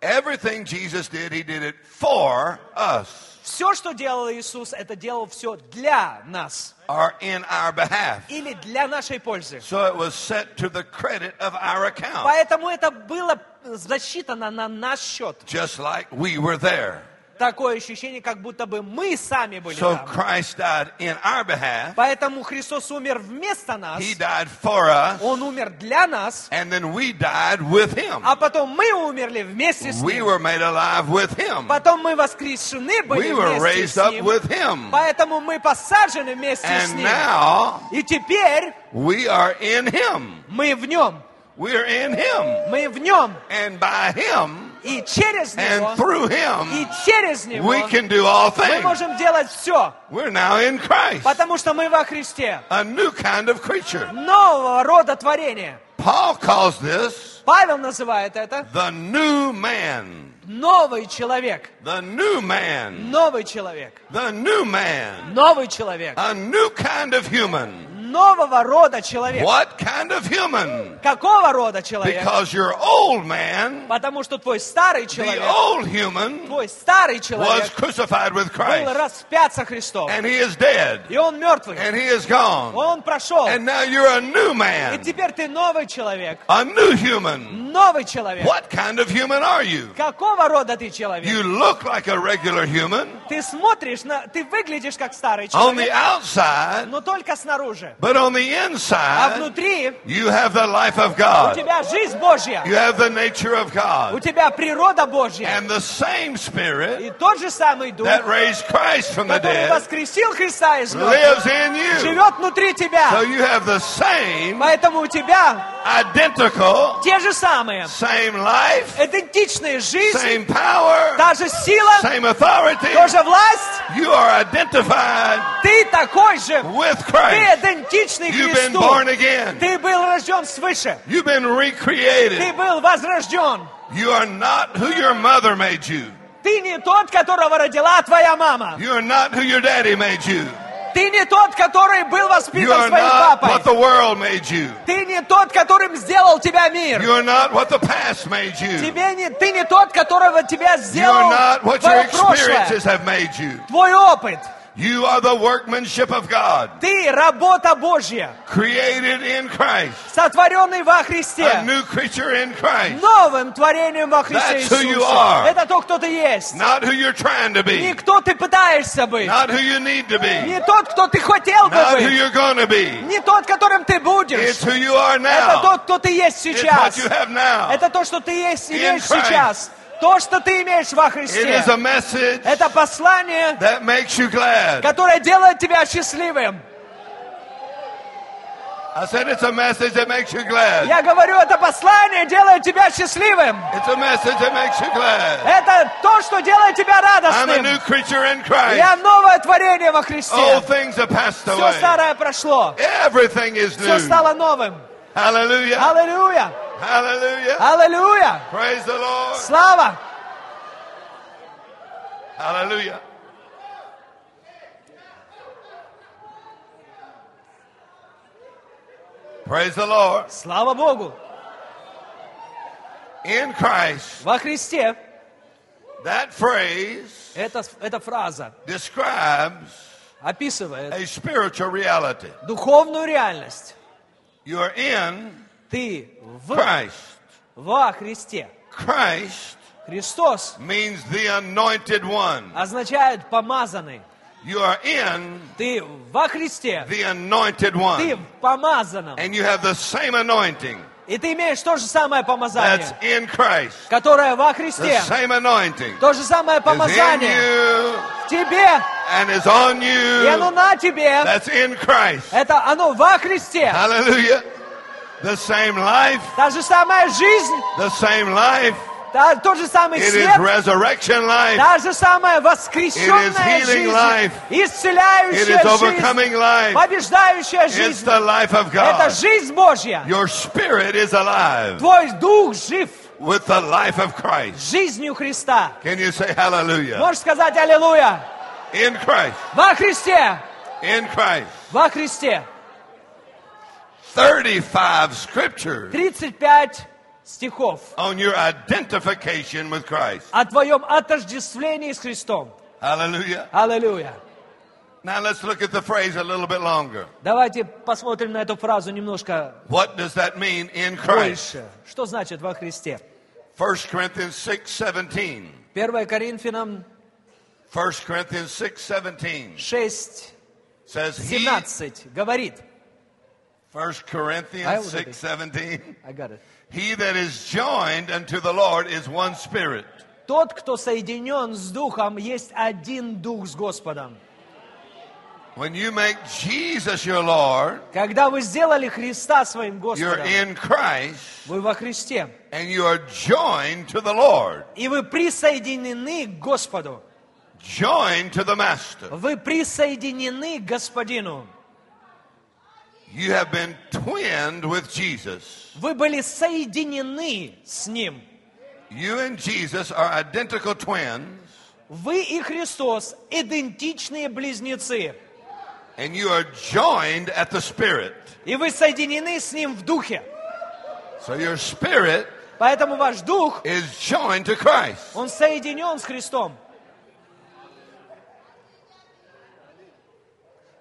everything Jesus did, he did it for us Все, что делал Иисус, это делал все для нас or in our behalf. или для нашей пользы. So it was set to the credit of our account, Поэтому это было засчитано на наш счет. just like we were there. Такое ощущение, как будто бы мы сами были So там. Christ died in our behalf. Поэтому Христос умер вместо нас, He died for us, Он умер для нас, and then we died with him. а потом мы умерли вместе с We Ним. were made alive with him. Потом мы воскрешены были We were вместе raised с up Ним. with him. Поэтому мы посажены вместе с And Ним. now И теперь we are in him. мы в Нем. We're in him. Мы в Нем. And by him and through и him, через Него we can do all мы things. можем делать все. We're now in Christ, Потому что мы во Христе. a new kind of creature. Нового рода творения. Paul calls this Павел называет это the new man. новый человек. The new man. Новый человек. The new man. Новый человек. A new kind of human. Нового рода человек. What kind of human? Какого рода человек? Because your old man, Потому что твой старый the человек, old human, твой старый was человек crucified with был Christ. распят со Христом. And he is dead. И он мертвый. And he is gone. Он прошел. And now you're a new И man. теперь ты новый человек. A new human. Новый человек. What kind of human are you? Какого рода ты человек? You look like a regular human Ты смотришь на... Ты выглядишь как старый on the человек, outside, но только снаружи. but on the А inside, внутри you have the life of у God. тебя жизнь Божья. You have the nature of У God. тебя природа Божья. And the same Spirit И тот же самый Дух, that raised Christ from the который dead воскресил Христа из мертвых, lives in you. живет внутри So тебя. you have the same Поэтому у тебя identical, те же самые, same life, идентичные жизнь, same power, та же сила, same authority. тоже власть. You are identified Ты такой же. with Ты Christ. идентичный You've been Христу. born again. Ты был рожден свыше. You've been Ты recreated. был возрожден. You are not who your mother made you. Ты не тот, которого родила твоя мама. You are not who your daddy made you. Ты не тот, который был You воспитан are своим not папой. what the world made you. Ты не тот, которым сделал тебя мир. You are not what the past made you. Тебе не, ты не тот, которого тебя You сделал are not what your твое прошлое, experiences have made you. твой опыт. You are the workmanship of God, Ты работа Божья, created in Christ, сотворенный во a Христе, new creature in Christ, новым творением во Христе That's who you Иисусе. are. Это то, кто ты есть. not who you're trying to Не be, кто ты пытаешься быть. not who you need to be, Не тот, кто ты хотел бы not who быть. you're going to be. Не тот, которым ты будешь. It's who you are Это now. тот, кто ты есть It's сейчас. what you have now. Это то, что ты есть, имеешь Christ. сейчас. То, что ты имеешь во Христе. Это послание, которое делает тебя счастливым. I said it's a message that makes you glad. Я говорю, это послание делает тебя счастливым. It's a message that makes you glad. Это то, что делает тебя I'm a радостным. new creature in Christ. Я новое творение во Христе. All things have passed Все старое прошло. Everything is Все стало новым. Hallelujah. Аллилуйя! Hallelujah. Аллилуйя! Praise the Lord. Слава! Hallelujah. Praise the Lord. Слава Богу! In Christ, Во Христе that phrase эта, эта фраза describes описывает a spiritual reality. духовную реальность. You are in Ты в, Christ. во Христе. Christ Христос means the anointed one. означает помазанный. You are in Ты во Христе. the anointed Ты one. в помазанном. And you have the same anointing И ты имеешь то же самое that's помазание, in Christ. которое во The Христе. same anointing То же самое is in помазание you в тебе, and is on и оно you. на тебе. That's in Christ. Это оно во Христе. Hallelujah. The same life, Та же самая жизнь, the same life. та- тот же самый It is свет, resurrection life. та же самая It воскресенная is healing жизнь, life. It исцеляющая is жизнь, overcoming life. побеждающая It's жизнь. the life of Это God. жизнь Божья. Your spirit is alive Твой дух жив with the life of Christ. жизнью Христа. Can you say hallelujah? Можешь сказать Аллилуйя. In Christ. Во Христе. In Christ. Во Христе. 35 scriptures 35 стихов on your identification with Christ. о твоем отождествлении с Христом. Hallelujah. Аллилуйя. Now let's look at the phrase a little bit longer. Давайте посмотрим на эту фразу немножко What does that mean in Christ? больше. Что значит во Христе? 1 Corinthians 6:17. 1 Коринфянам 1 Corinthians 6:17 6, says he 17 говорит. 1 I Corinthians will read it. 6:17 I got it. He that is joined unto the Lord is one spirit. Тот, кто соединен с Духом, есть один Дух с Господом. When you make Jesus your Lord, Когда вы сделали Христа своим you're Господом, in Christ вы во Христе, and you are joined to the Lord, и вы присоединены к Господу. joined to the Master. Вы присоединены к Господину. You have been twinned with Jesus. Вы были соединены с Ним. You and Jesus are identical twins, Вы и Христос идентичные близнецы. and you are joined at the Spirit. И вы соединены с Ним в Духе. So your spirit Поэтому ваш Дух, is joined to Christ. он соединен с Христом.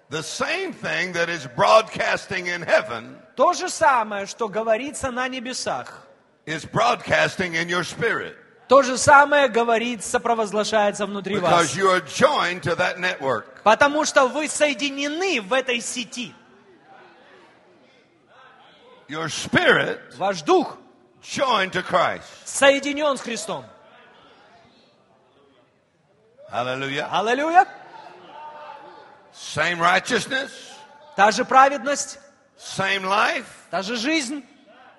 The same thing that is broadcasting in heaven То же самое, что говорится на небесах. is broadcasting in your spirit То же самое говорится, провозглашается внутри вас. because you are joined to that network. Потому что вы соединены в этой сети. Your spirit Ваш дух joined to Christ. соединен с Христом. Hallelujah. Аллилуйя. Same righteousness, Та же праведность, same life та же жизнь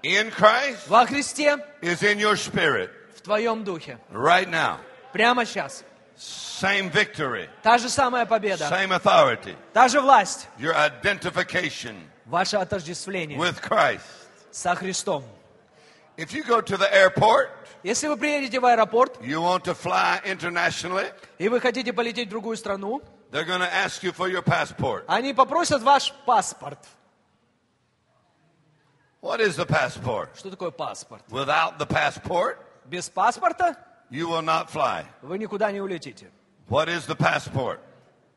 in Christ во Христе is in your spirit в твоем духе. right now. Прямо сейчас. Same victory, Та же самая победа, same authority, та же власть, your identification ваше отождествление with Christ. со Христом. If you go to the airport, Если вы приедете в аэропорт, you want to fly internationally, и вы хотите полететь в другую страну, they're going to ask you for your passport. они попросят ваш паспорт. What is the passport? Что такое паспорт? Without the passport, Без паспорта you will not fly. вы никуда не улетите. What is the passport?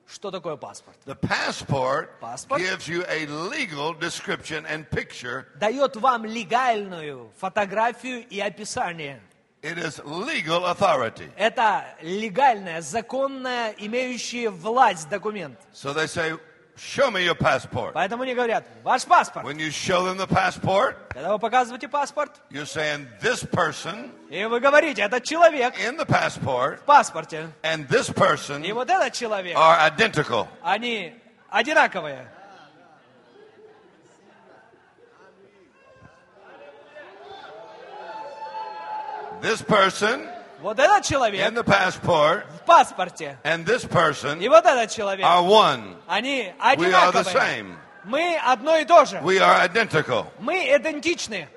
Что такое паспорт? The passport Passport? gives you a legal description and picture. Дает вам легальную фотографию и описание. It is legal authority. Это легальная, законная, имеющая власть документ. So they say, Show me your passport. Поэтому они говорят, ваш паспорт. When you show them the passport, Когда вы показываете паспорт, you're saying this person и вы говорите, этот человек in the passport в паспорте, and this person и вот этот человек, are identical. они одинаковые. This person Вот этот in человек the passport в паспорте, and this person и вот этот человек, are one. они We are the одинаковые. same. Мы одно и то же. We are identical. Мы идентичны.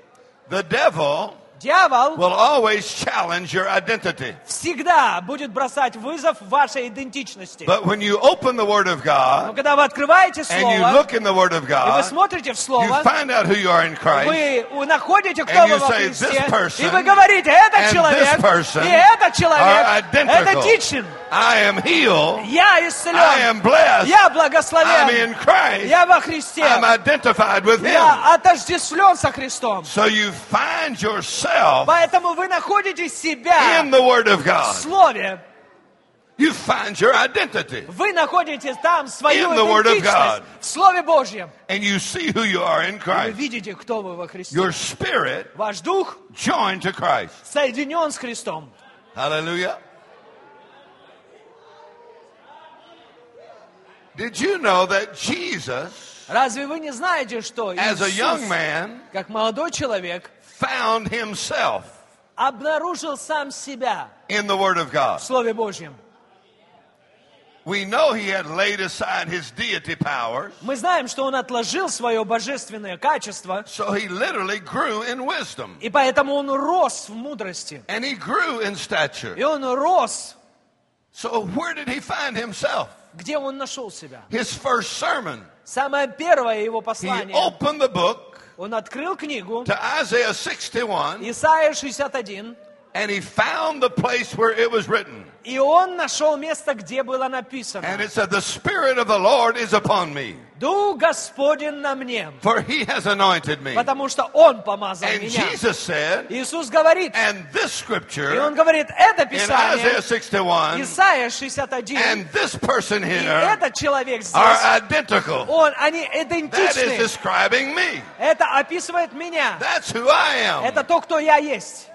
The devil Дьявол will always challenge your identity. всегда будет бросать вызов вашей идентичности. But when you open the Word of Но God когда вы открываете and you Слово, look in the Word of и вы God, смотрите в you Слово, find out who you are in Christ. вы находите, кто And вы you во say, Христе, "This person и вы говорите, этот and человек, this person и этот are человек, identical. идентичен. I am healed. Я I исцелен, am blessed. я I'm in благословен, Christ. я во Христе, I'm identified with Him. я отождествлен со Христом. So you find yourself Поэтому вы находите себя in the Word of в God. Слове. You find your identity. Вы находите там свою In the Word of идентичность God. в Слове Божьем. And you see who you are in Вы Christ. видите, кто вы во Христе. Your spirit Ваш дух joined to Christ. соединен с Христом. Hallelujah. Did you know that Jesus, Разве вы не знаете, что as a young Иисус, man, как молодой человек, found himself обнаружил сам себя in the Word of God? в Слове Божьем? We know he had laid aside his deity powers, Мы знаем, что он отложил свое божественное качество, so he literally grew in wisdom. и поэтому он рос в мудрости. And he grew in stature. И он рос. So where did he find himself? Где он нашел себя? His first sermon. Самое первое его He послание. opened the book Он открыл книгу to Isaiah 61 Исайя 61, and he found the place where it was written. И он нашел место, где было написано. And it said, The Spirit of the Lord is upon me, Дух Господень на мне, for he has anointed me. потому что Он помазал And меня. Jesus said, Иисус говорит, and this и scripture Он говорит, это in Писание, Isaiah 61 Исайя 61, and this person и here этот человек are здесь, identical. он, они That is идентичны. describing me. Это описывает меня. That's who I am. Это то, кто я есть.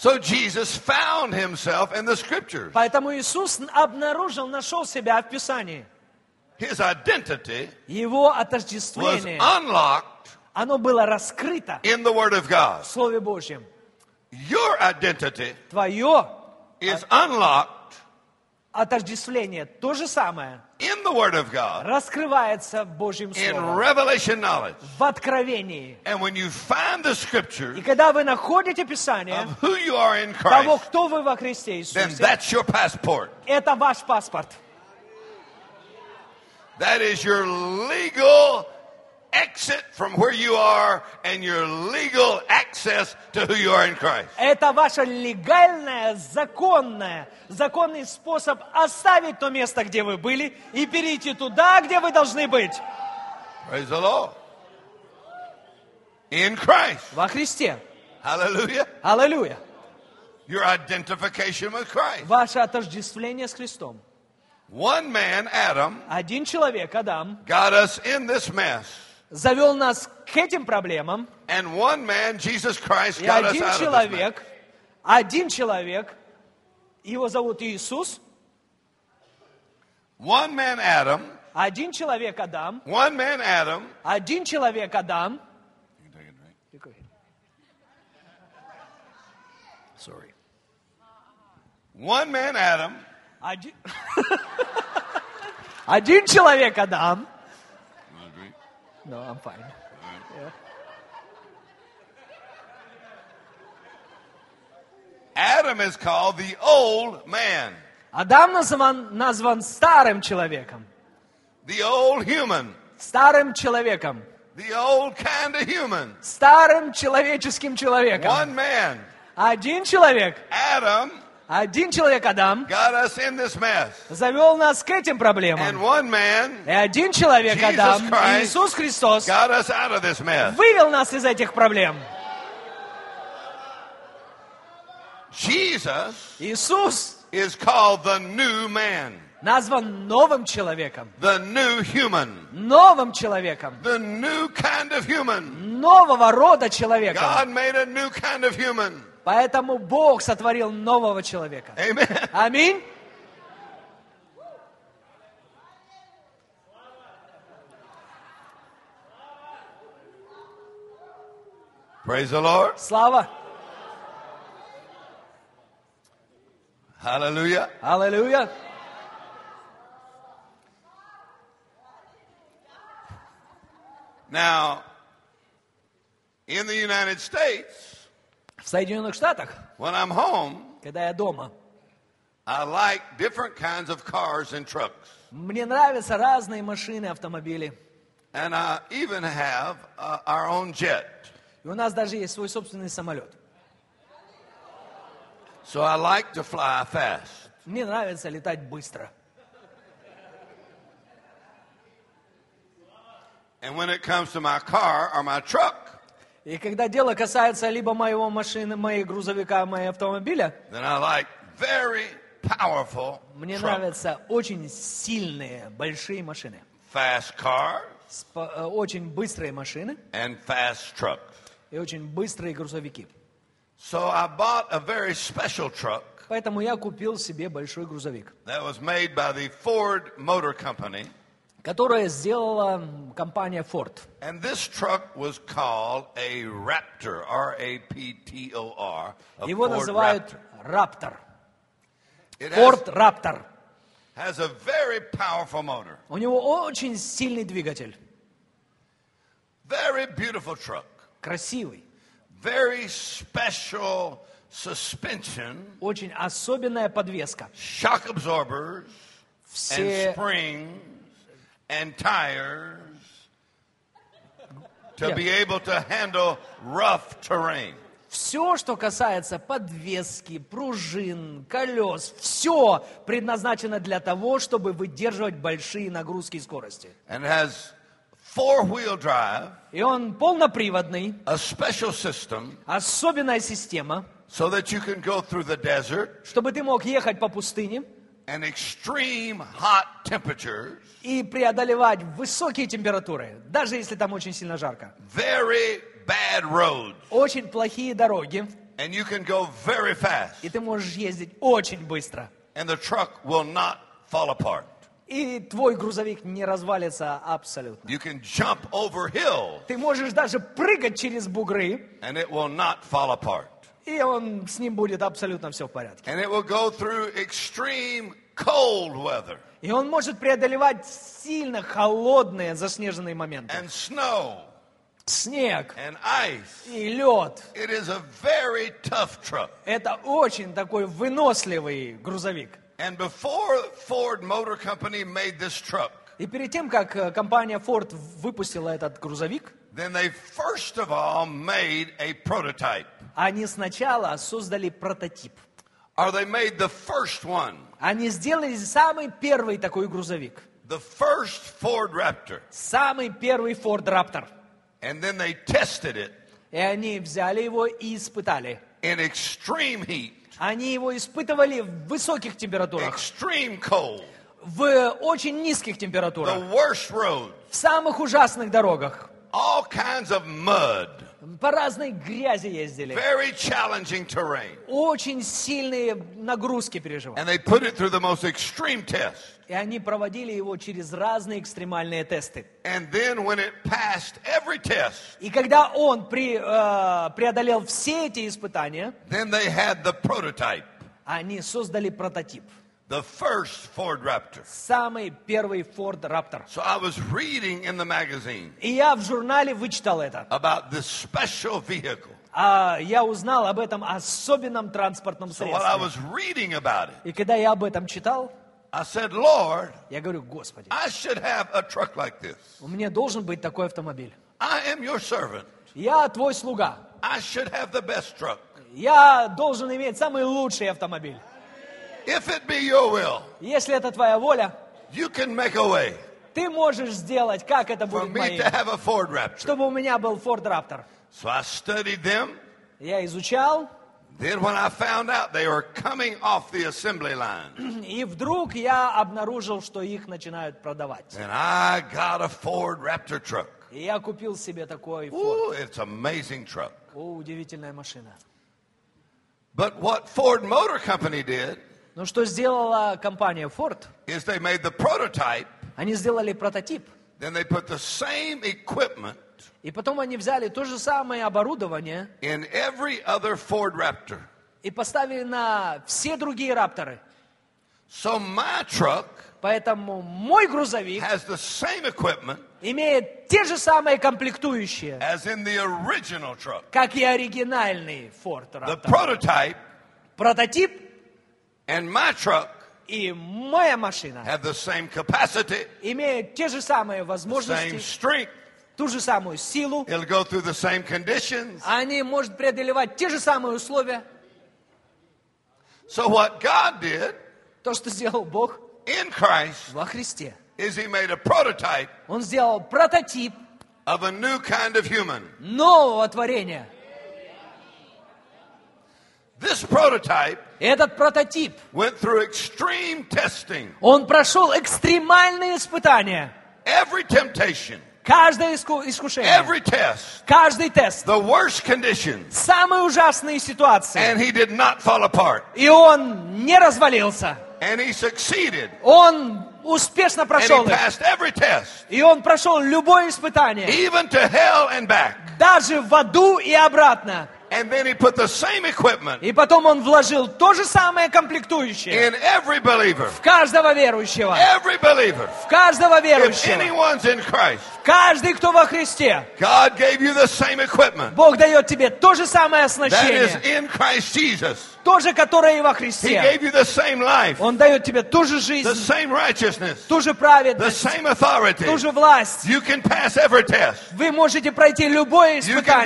So Jesus found himself in the scriptures. Поэтому Иисус обнаружил, нашел себя в Писании. His identity Его was отождествление, unlocked оно было раскрыто in the Word of God. в Слове Божьем. Your identity Твое is unlocked отождествление то же самое in the Word of God, раскрывается в Божьем in Слове, revelation knowledge. в откровении. And when you find the И scriptures когда вы находите Писание of who you are in того, Christ, кто вы во Христе then Иисусе, that's your passport. это ваш паспорт. That is your legal Exit from where you are and your legal access to who you are in Christ. Это ваше легальное, законное, законный способ оставить то место, где вы были, и перейти туда, где вы должны быть. Praise the Lord. In Christ. Во Христе. Hallelujah. Аллилуйя. Your identification with Christ. Ваше отождествление с Христом. One man, Adam, Один человек, Адам, got us in this mess. Завел нас к этим проблемам, And one man, Jesus Christ, и один человек, один человек, его зовут Иисус, One man, Adam. один человек, Адам, One man, Adam. один человек, Адам. Sorry. One man, Adam. один, один человек, Адам, You want a drink? No, I'm fine. Adam is called the old man, Адам назван, назван старым человеком, the old human, старым человеком, the old kind of human. старым человеческим человеком. One man, Один человек, Adam, один человек, Адам, завел нас к этим проблемам. man И один человек, Jesus Адам, Christ Иисус Христос, вывел нас из этих проблем. Jesus Иисус is called the new man, назван новым человеком, the new human, новым человеком, the new kind of human. нового рода человеком. God made a new kind of human. Поэтому Бог сотворил нового человека. Аминь. Praise the Lord. Слава. Hallelujah. Аллилуйя. Now, in the United States, В Соединенных Штатах, when I'm home, когда я дома, I like different kinds of cars and trucks. мне нравятся разные машины, автомобили. And I even have uh, our own jet. И у нас даже есть свой собственный самолет. So I like to fly fast. Мне нравится летать быстро. And when it comes to my car or my truck, И когда дело касается либо моего машины, моего грузовика, моего автомобиля, then I like very powerful мне truck. нравятся очень сильные, большие машины. fast cars Спо- э, Очень быстрые машины and fast trucks. и очень быстрые грузовики. So I bought a very special truck Поэтому я купил себе большой грузовик, that was made by the Ford Motor Company. Который сделала компания Ford. And this truck was called a Raptor, R-A-P-T-O-R. Его Ford называют Raptor. It Ford has, Raptor. has a very powerful motor. У него очень сильный двигатель, Very beautiful truck. красивый, Very special suspension, очень особенная подвеска. shock absorbers, and Все, springs, and tires to Yeah. be able to handle rough terrain. все, что касается подвески, пружин, колес, все предназначено для того, чтобы выдерживать большие нагрузки и скорости. And has four-wheel drive, И он полноприводный, a special system, особенная система, so that you can go through the desert чтобы ты мог ехать по пустыне and extreme hot temperatures, и преодолевать высокие температуры, даже если там очень сильно жарко. very bad roads, Очень плохие дороги, and you can go very fast, и ты можешь ездить очень быстро. and the truck will not fall apart. И твой грузовик не развалится абсолютно. You can jump over hills, Ты можешь даже прыгать через бугры, and it will not fall apart. И он, с ним будет абсолютно все в порядке. And it will go through extreme cold weather И он может преодолевать сильно холодные заснеженные моменты. and snow Снег and ice. и лед. It is a very tough truck. Это очень такой выносливый грузовик. And before Ford Motor Company made this truck, И перед тем, как э, компания Ford выпустила этот грузовик, then they first of all made a prototype. Они сначала создали прототип. Or they made the first one, Они сделали самый первый такой грузовик. the first Ford Raptor. Самый первый Ford Raptor. And then they tested it И они взяли его и испытали. in extreme heat, Они его испытывали в высоких температурах, extreme cold, в очень низких the температурах, worst roads, в самых ужасных дорогах. all kinds of mud, По разной грязи ездили. very challenging terrain. Очень сильные нагрузки переживали. And they put it through the most extreme test. И они проводили его через разные экстремальные тесты. And then when it passed every test, И когда он при- э, преодолел все эти испытания, then they had the prototype, они создали прототип. The first Ford Raptor. Самый первый Ford Raptor. So I was reading in the magazine И я в журнале вычитал это. about this special vehicle. А я узнал об этом особенном транспортном So while I средстве. was reading about it, И когда я об этом читал, I said, Lord, я говорю, Господи, I should have a truck like this. у меня должен быть такой автомобиль. I am your servant. Я твой слуга. I should have the best truck. Я должен иметь самый лучший автомобиль. If it be your will, Если это твоя воля, you can make a way ты можешь сделать, как это for будет me моим. to have a Ford Raptor. Чтобы у меня был Ford Raptor. So I studied them. Я изучал, Then when I found out they were coming off the assembly line, и вдруг я обнаружил, что их начинают продавать. and I got a Ford Raptor truck. И я купил себе такой Ford. Ooh, it's an amazing truck. О, удивительная машина. But what Ford Motor Company did Но что сделала компания Ford? is they made the prototype, Они сделали прототип. then they put the same equipment И потом они взяли то же самое оборудование in every other Ford Raptor. и поставили на все другие рапторы. So my truck Поэтому мой грузовик has the same equipment имеет те же самые комплектующие, as in the original truck. как и оригинальный Ford The Raptor. prototype Прототип and my truck и моя машина have the same capacity, имеют те же самые same возможности, strength. ту же самую силу. It'll go through the same conditions. Они могут преодолевать те же самые условия. So what God did То, что сделал Бог in Christ во Христе. is he made a prototype Он сделал прототип of a new kind of human. нового творения. This prototype Этот прототип, went through extreme testing. он прошел экстремальные испытания. Every temptation, Каждое иску- искушение, every test, каждый тест, the worst conditions, самые ужасные ситуации. and he did not fall apart. И он не развалился. And he succeeded. Он успешно And прошел he их. passed every test, И он прошел любое испытание. even to hell and back. Даже в аду и обратно. And then he put the same equipment И потом он вложил то же самое комплектующее in every believer. в каждого верующего. Every believer. В каждого If верующего. anyone's in Christ, Каждый, кто во Христе. God gave you the same equipment. Бог дает тебе то же самое That is оснащение. in Christ Jesus. То же, которое и во Христе. Он дает тебе ту же жизнь, ту же праведность, ту же власть. Вы можете пройти любое испытание.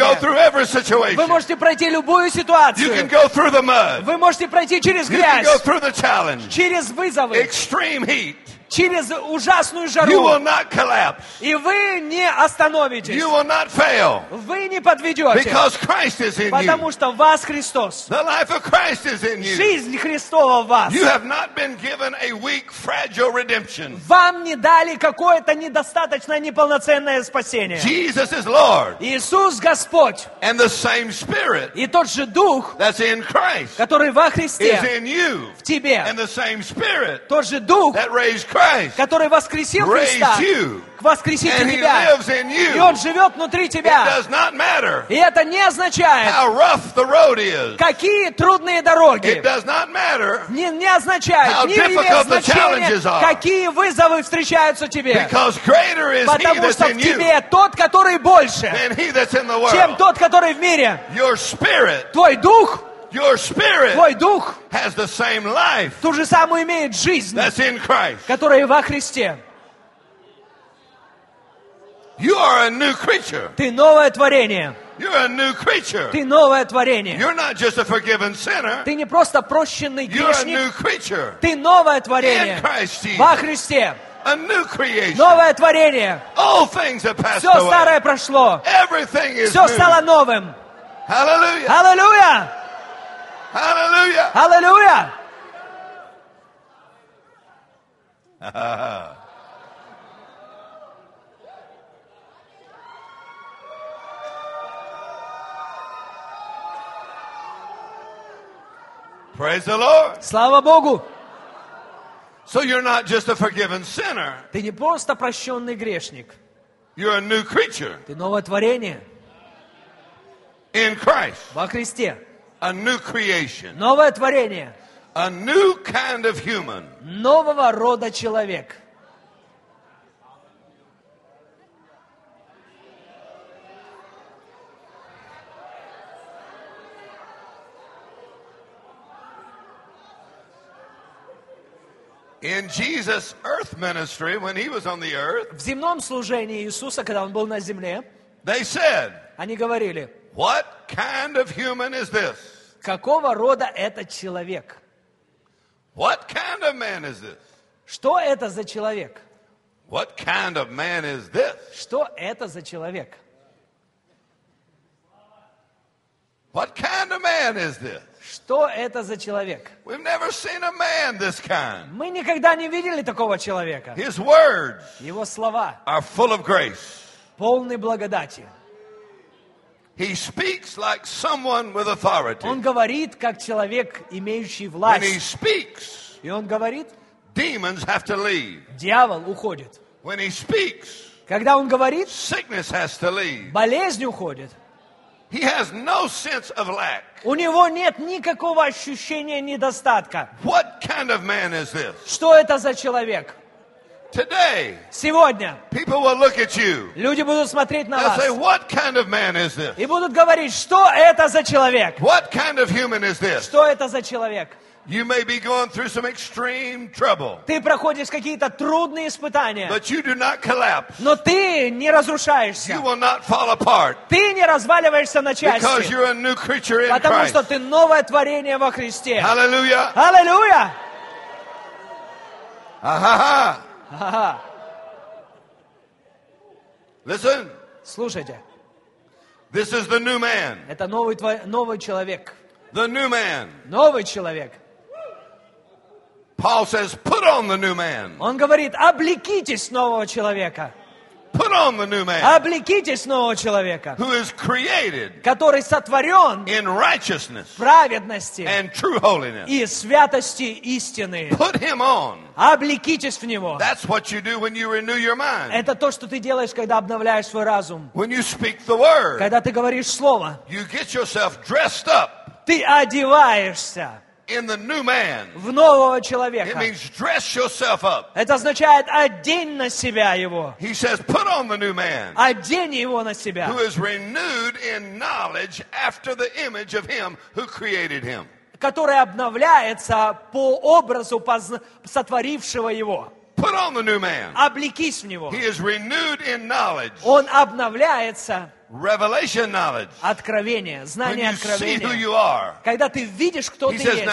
Вы можете пройти любую ситуацию. Вы можете пройти через грязь, через вызовы. Через ужасную You will жару. not collapse. И вы не остановитесь. You will not fail Вы не подведете. because Christ is in Потому you. что в вас Христос. The life of Christ is in you. Жизнь Христова в вас. You have not been given a weak, fragile redemption. Вам не дали какое-то недостаточное, неполноценное спасение. Jesus is Lord. Иисус Господь. And the same Spirit И тот же Дух, that's in Christ который во is Христе, in you. в тебе. And the same Spirit Тот же Дух, that raised Christ который воскресил Христа, воскресит And тебя. И Он живет внутри тебя. И это не означает, какие трудные дороги. Не, не означает, не имеет значения, какие вызовы встречаются тебе. Потому что в тебе тот, который больше, чем тот, который в мире. Твой дух, your spirit твой дух, has the same life ту же самую имеет жизнь, that's in Christ. которая во Христе. You are a new creature. Ты новое творение. You're a new creature. Ты новое творение. You're not just a forgiven sinner. Ты не просто прощенный You're a грешник. new creature. Ты новое творение. In Christ Jesus. Во Христе. A new creation. Новое творение. All things have passed Все away. старое прошло. Everything is Все new. стало новым. Hallelujah. Аллилуйя! Hallelujah. Аллилуйя! Praise the Lord. Слава Богу! So you're not just a forgiven sinner. Ты не просто прощенный грешник. You're a new creature Ты новое творение in Christ. во Христе. A new creation. Новое творение. A new kind of human. Нового рода человек. In Jesus' earth ministry, when he was on the earth, В земном служении Иисуса, когда Он был на земле, they said, они говорили, What kind of human is this? Какого рода этот человек? What kind of man is this? Что это за человек? What kind of man is this? Что это за человек? What kind of man is this? Что это за человек? We've never seen a man this kind. Мы никогда не видели такого человека. His words Его слова are full of grace. полны благодати. He speaks like someone with authority. Он говорит, как человек, имеющий When he власть. speaks, И он говорит, demons have to leave. дьявол уходит. When he speaks, Когда он говорит, sickness has to leave. болезнь уходит. He has no sense of lack. У него нет никакого ощущения недостатка. What kind of man is this? Что это за человек? Today, Сегодня people will look at you. люди будут смотреть на They'll вас say, What kind of man is this? и будут говорить, что это за человек? What kind of human is this? Что это за человек? You may be going through some extreme trouble, Ты проходишь какие-то трудные испытания, but you do not collapse. но ты не разрушаешься. You will not fall apart Ты не разваливаешься на because части, you're a new creature in потому Christ. что ты новое творение во Христе. Hallelujah. Аллилуйя! Ah-ha-ha. Ага. Listen, Слушайте, this is the new man. это новый, тво- новый человек. The new man. Новый человек. Paul says, put on the new man. Он говорит, облекитесь нового человека. Put on the new man Облекитесь нового человека, who is created который сотворен in righteousness в праведности and true holiness. и святости истины. Put him on. Облекитесь в него. That's what you do when you renew your mind. Это то, что ты делаешь, когда обновляешь свой разум. When you speak the word, Когда ты говоришь слово, you get yourself dressed up ты одеваешься in the new man. в нового It человека. means dress yourself up. Это означает одень на себя его. He says, put on the new man Одень его на себя. who is renewed in knowledge after the image of him who created him. который обновляется по образу сотворившего его. Put on the new man. Облекись в него. He is renewed in knowledge, Он обновляется revelation knowledge. откровение, знание откровения. Когда ты видишь, кто ты есть,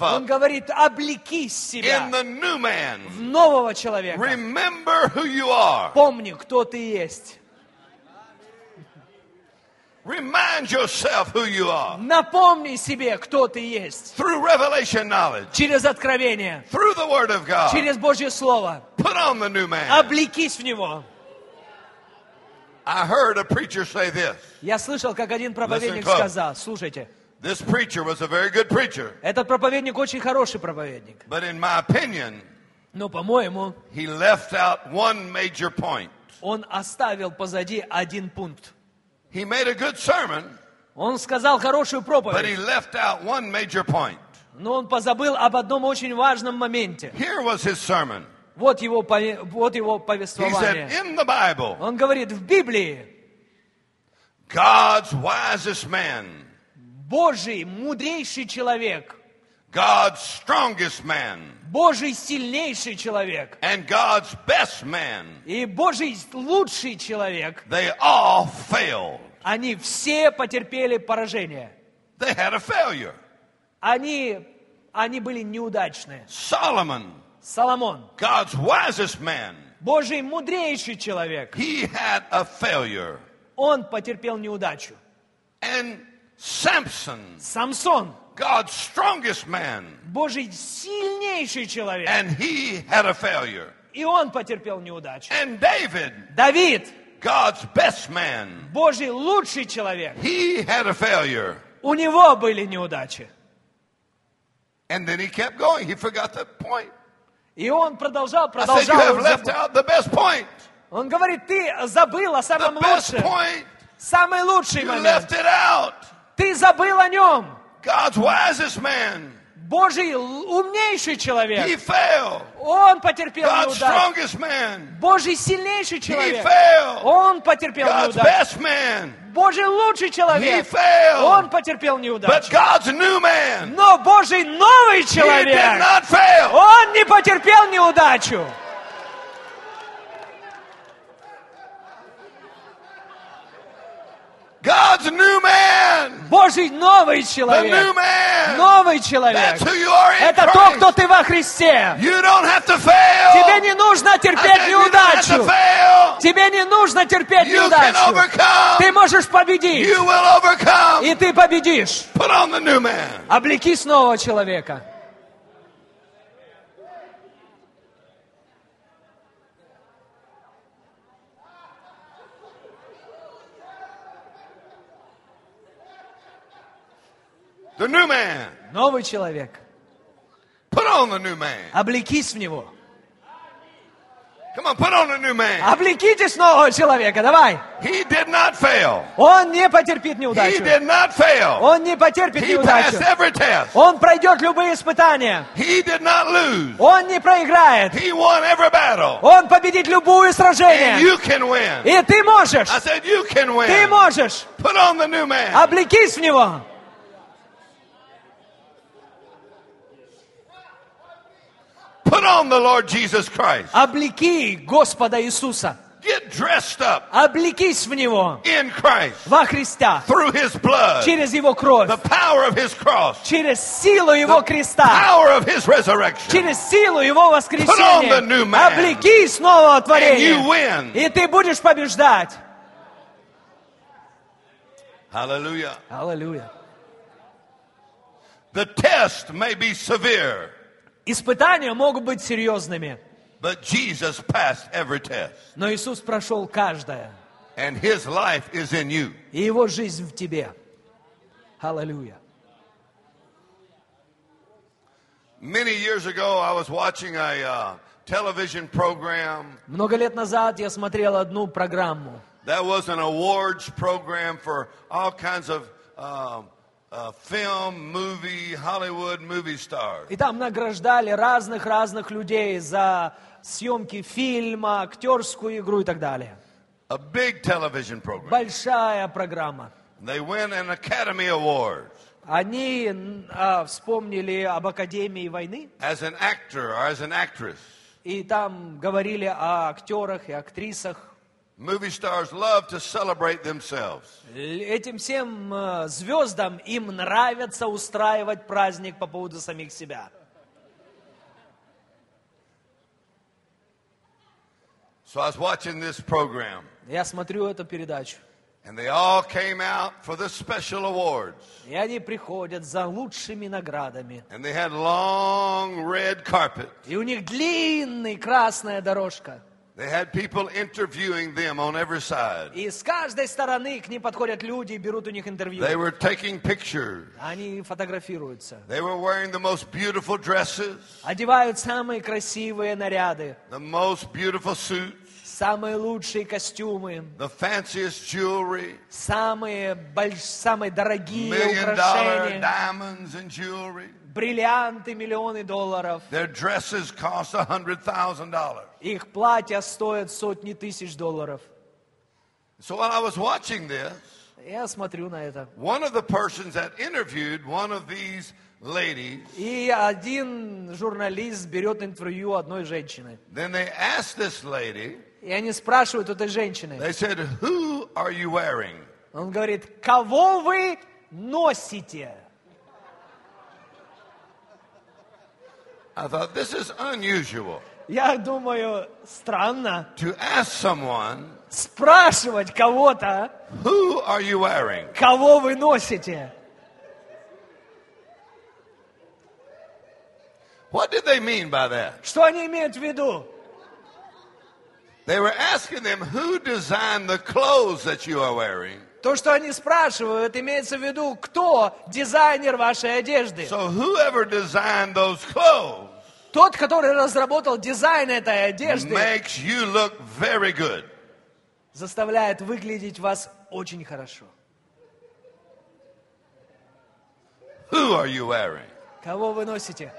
он говорит, облекись себя в нового человека. Помни, кто ты есть. Remind yourself who you are Напомни себе, кто ты есть. through revelation knowledge, Через откровение, through the Word of God. через Божье Слово. Put on the new man. Облекись в него. I heard a preacher say this. Я слышал, как один проповедник close. сказал, слушайте, This preacher was a very good preacher, этот проповедник очень хороший проповедник. but in my opinion, Но, по-моему, he left out one major point. он оставил позади один пункт. He made a good sermon, Он сказал хорошую but he проповедь, left out one major point. но он позабыл об одном очень важном моменте. Here was his sermon. Вот его, вот его He said, повествование. in the Bible, Он говорит, в Библии God's wisest man, Божий мудрейший человек, God's strongest man, Божий сильнейший человек and God's best man, и Божий лучший человек, they all failed. они все потерпели поражение. They had a failure. Они, они были неудачные. Solomon, Соломон, God's wisest man, Божий мудрейший человек, he had a failure. он потерпел неудачу. And Samson, Самсон, God's strongest man, Божий сильнейший человек, and he had a failure. и он потерпел неудачу. And David, Давид, God's best man, Божий лучший человек, he had a failure. у него были неудачи. And then he kept going. He forgot the point. И он продолжал, said, продолжал. the point. Он говорит, ты забыл о The самом best лучшем. point. Самый лучший момент. Ты забыл о нем. God's wisest man. Божий умнейший He человек. failed. Он потерпел God's неудачу. strongest man. Божий сильнейший He человек. failed. Он потерпел God's неудачу. best man. Божий лучший He человек. failed. Он потерпел But неудачу. God's new man. Но Божий новый He did человек, not fail. он не потерпел неудачу. God's new man. Божий новый The new человек. man. Новый человек. That's who you are in Это то, кто ты во Христе. You don't have to fail. Тебе не нужно терпеть said, you don't have to неудачу. fail. Тебе не нужно терпеть You can неудачу. overcome. Ты можешь победить. You will overcome. И ты победишь. Put on the new man. Облекись нового человека. The new man. Новый человек. Put on the new man. Облекись в него. Come on, put on a new man. Облекитесь нового человека, давай. He did not fail. Он не потерпит He неудачу. did not fail. Он не потерпит He passed неудачу. every test. Он пройдет любые испытания. He did not lose. Он не проиграет. He won every battle. Он победит любое And сражение. you can win. И ты можешь. I said, you can Ты win. можешь. Put on the new man. Облекись в него. Put on the Lord Jesus Christ. Облеки Господа Иисуса. Get dressed up Облекись в него. in Christ Во Христа. through his blood, Через его кровь. the power of his cross, Через силу его креста. power of his resurrection. Через силу его Put on the new воскресения. man. Облекись нового And you творения. win. И ты будешь побеждать. Hallelujah. Аллилуйя. The test may be severe, Испытания могут быть серьезными, but Jesus passed every test. но Иисус прошел каждое. And his life is in you. И его жизнь в тебе. Аллилуйя. Many years ago, I was watching a uh, television program Много лет назад я смотрел одну программу. that was an awards program for all kinds of um, uh, film, movie, Hollywood movie stars. И там награждали разных-разных людей за съемки фильма, актерскую игру и так далее. A big television program. Большая программа. They win an Academy Award Они а, вспомнили об Академии войны, as an actor or as an actress. и там говорили о актерах и актрисах. Movie stars love to celebrate themselves. Этим всем э, звездам им нравится устраивать праздник по поводу самих себя. So I was watching this program, Я смотрю эту передачу, and they all came out for the special awards. и они приходят за лучшими наградами. And they had long red carpet. И у них длинная красная дорожка. They had people interviewing them on every side. И с каждой стороны к ним подходят люди и берут у них интервью. They were taking pictures. Они фотографируются. They were wearing the most beautiful dresses, Одевают самые красивые наряды, the most beautiful suits, самые лучшие костюмы, the fanciest jewelry, самые, больш... самые дорогие million dollar украшения, diamonds and jewelry. бриллианты, миллионы долларов. Their dresses cost. Их платья стоят сотни тысяч долларов. So while I was watching this, Я смотрю на это. one of the persons that interviewed one of these ladies, И один журналист берет интервью одной женщины. then they asked this lady, И они спрашивают этой женщины. they said, Who are you wearing? Он говорит, кого вы носите? I thought, this is unusual Я думаю, странно to ask someone, спрашивать кого-то, Who are you wearing? кого вы носите. What did they mean by that? Что они имеют в виду? They were asking them, Who designed the clothes that you are wearing? То, что они спрашивают, имеется в виду, кто дизайнер вашей одежды. So whoever designed those clothes Тот, который разработал дизайн этой одежды, makes you look very good. заставляет выглядеть вас очень хорошо. Who are you wearing? Кого вы носите?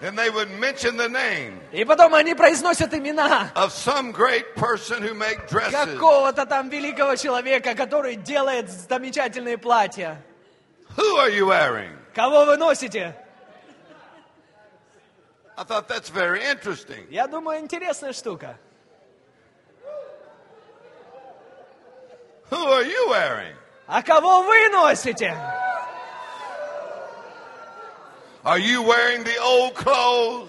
Then they would mention the name И потом они произносят имена of some great person who make dresses. какого-то там великого человека, который делает замечательные платья. Who are you wearing? Кого вы носите? I thought that's very interesting. Я думаю, интересная штука. Who are you wearing? А кого вы носите? Are you wearing the old clothes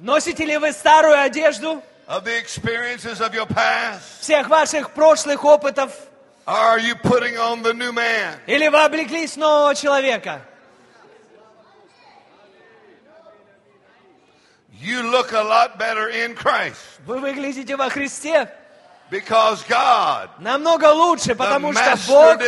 Носите ли вы старую одежду of the experiences of your past? всех ваших прошлых опытов? Or are you putting on the new man? Или вы облеклись нового человека? You look a lot better in Christ. Вы выглядите во Христе? Because God, Намного лучше, потому что Бог,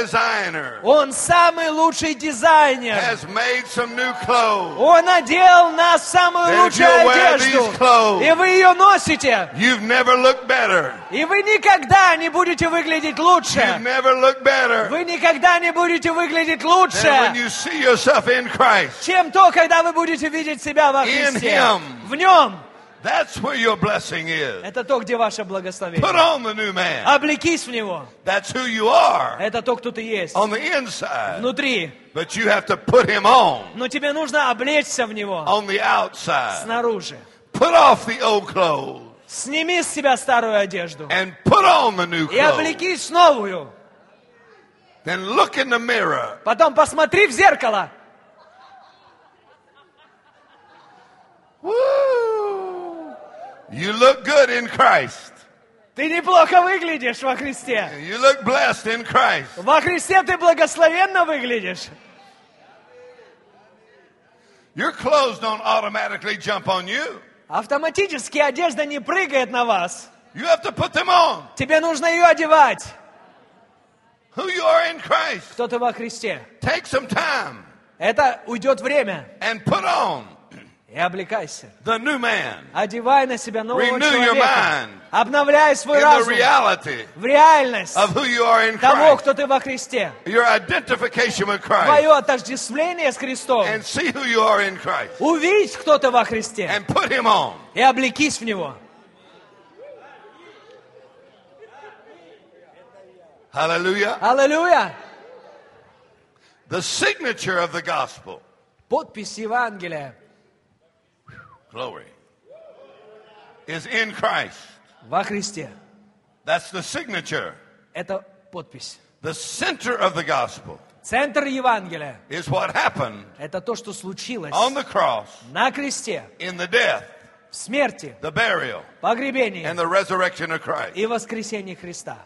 Он самый лучший дизайнер. has made some new clothes. Он одел нас в самую лучшую одежду. clothes, И вы ее носите. You've never looked better. И вы никогда не будете выглядеть You've лучше. never looked better Вы никогда не будете выглядеть than when лучше, you see yourself in Christ. чем то, когда вы будете видеть себя во In Христе. Him. В Нем. That's where your blessing is. Это то, где ваше Put благословение. on the new man. Облекись в Него. That's who you are Это то, кто ты есть. on the inside. Внутри. But you have to put him on Но тебе нужно облечься в Него. on the outside. Снаружи. Put off the old clothes Сними с себя старую одежду. and put on the new И clothes. облекись в новую. Then look in the mirror. Потом посмотри в зеркало. Woo! You look good in Christ. Ты неплохо выглядишь во Христе. You look blessed in Christ. Во Христе ты благословенно выглядишь. Your clothes don't automatically jump on you. Автоматически одежда не прыгает на вас. You have to put them on. Тебе нужно ее одевать. Who you are in Christ. Кто ты во Христе. Take some time Это уйдет время. and put on И облекайся. the new man Одевай на себя нового Renew your человека. mind. Обновляй свой in the разум reality в реальность of who you are in того, Christ. кто ты во Христе. Your identification with Christ. Твое отождествление с Христом. And see who you are in Christ. Увидь, кто ты во Христе. And put him on. И облекись в Него. Hallelujah. Аллилуйя! The signature of the gospel. Подпись Евангелия Glory. Is in Christ. во Христе. That's the signature. Это подпись. The center of the gospel Центр Евангелия is what happened – это то, что случилось on the cross на кресте, in the death, в смерти, the burial, погребении and the resurrection of Christ. и воскресении Христа.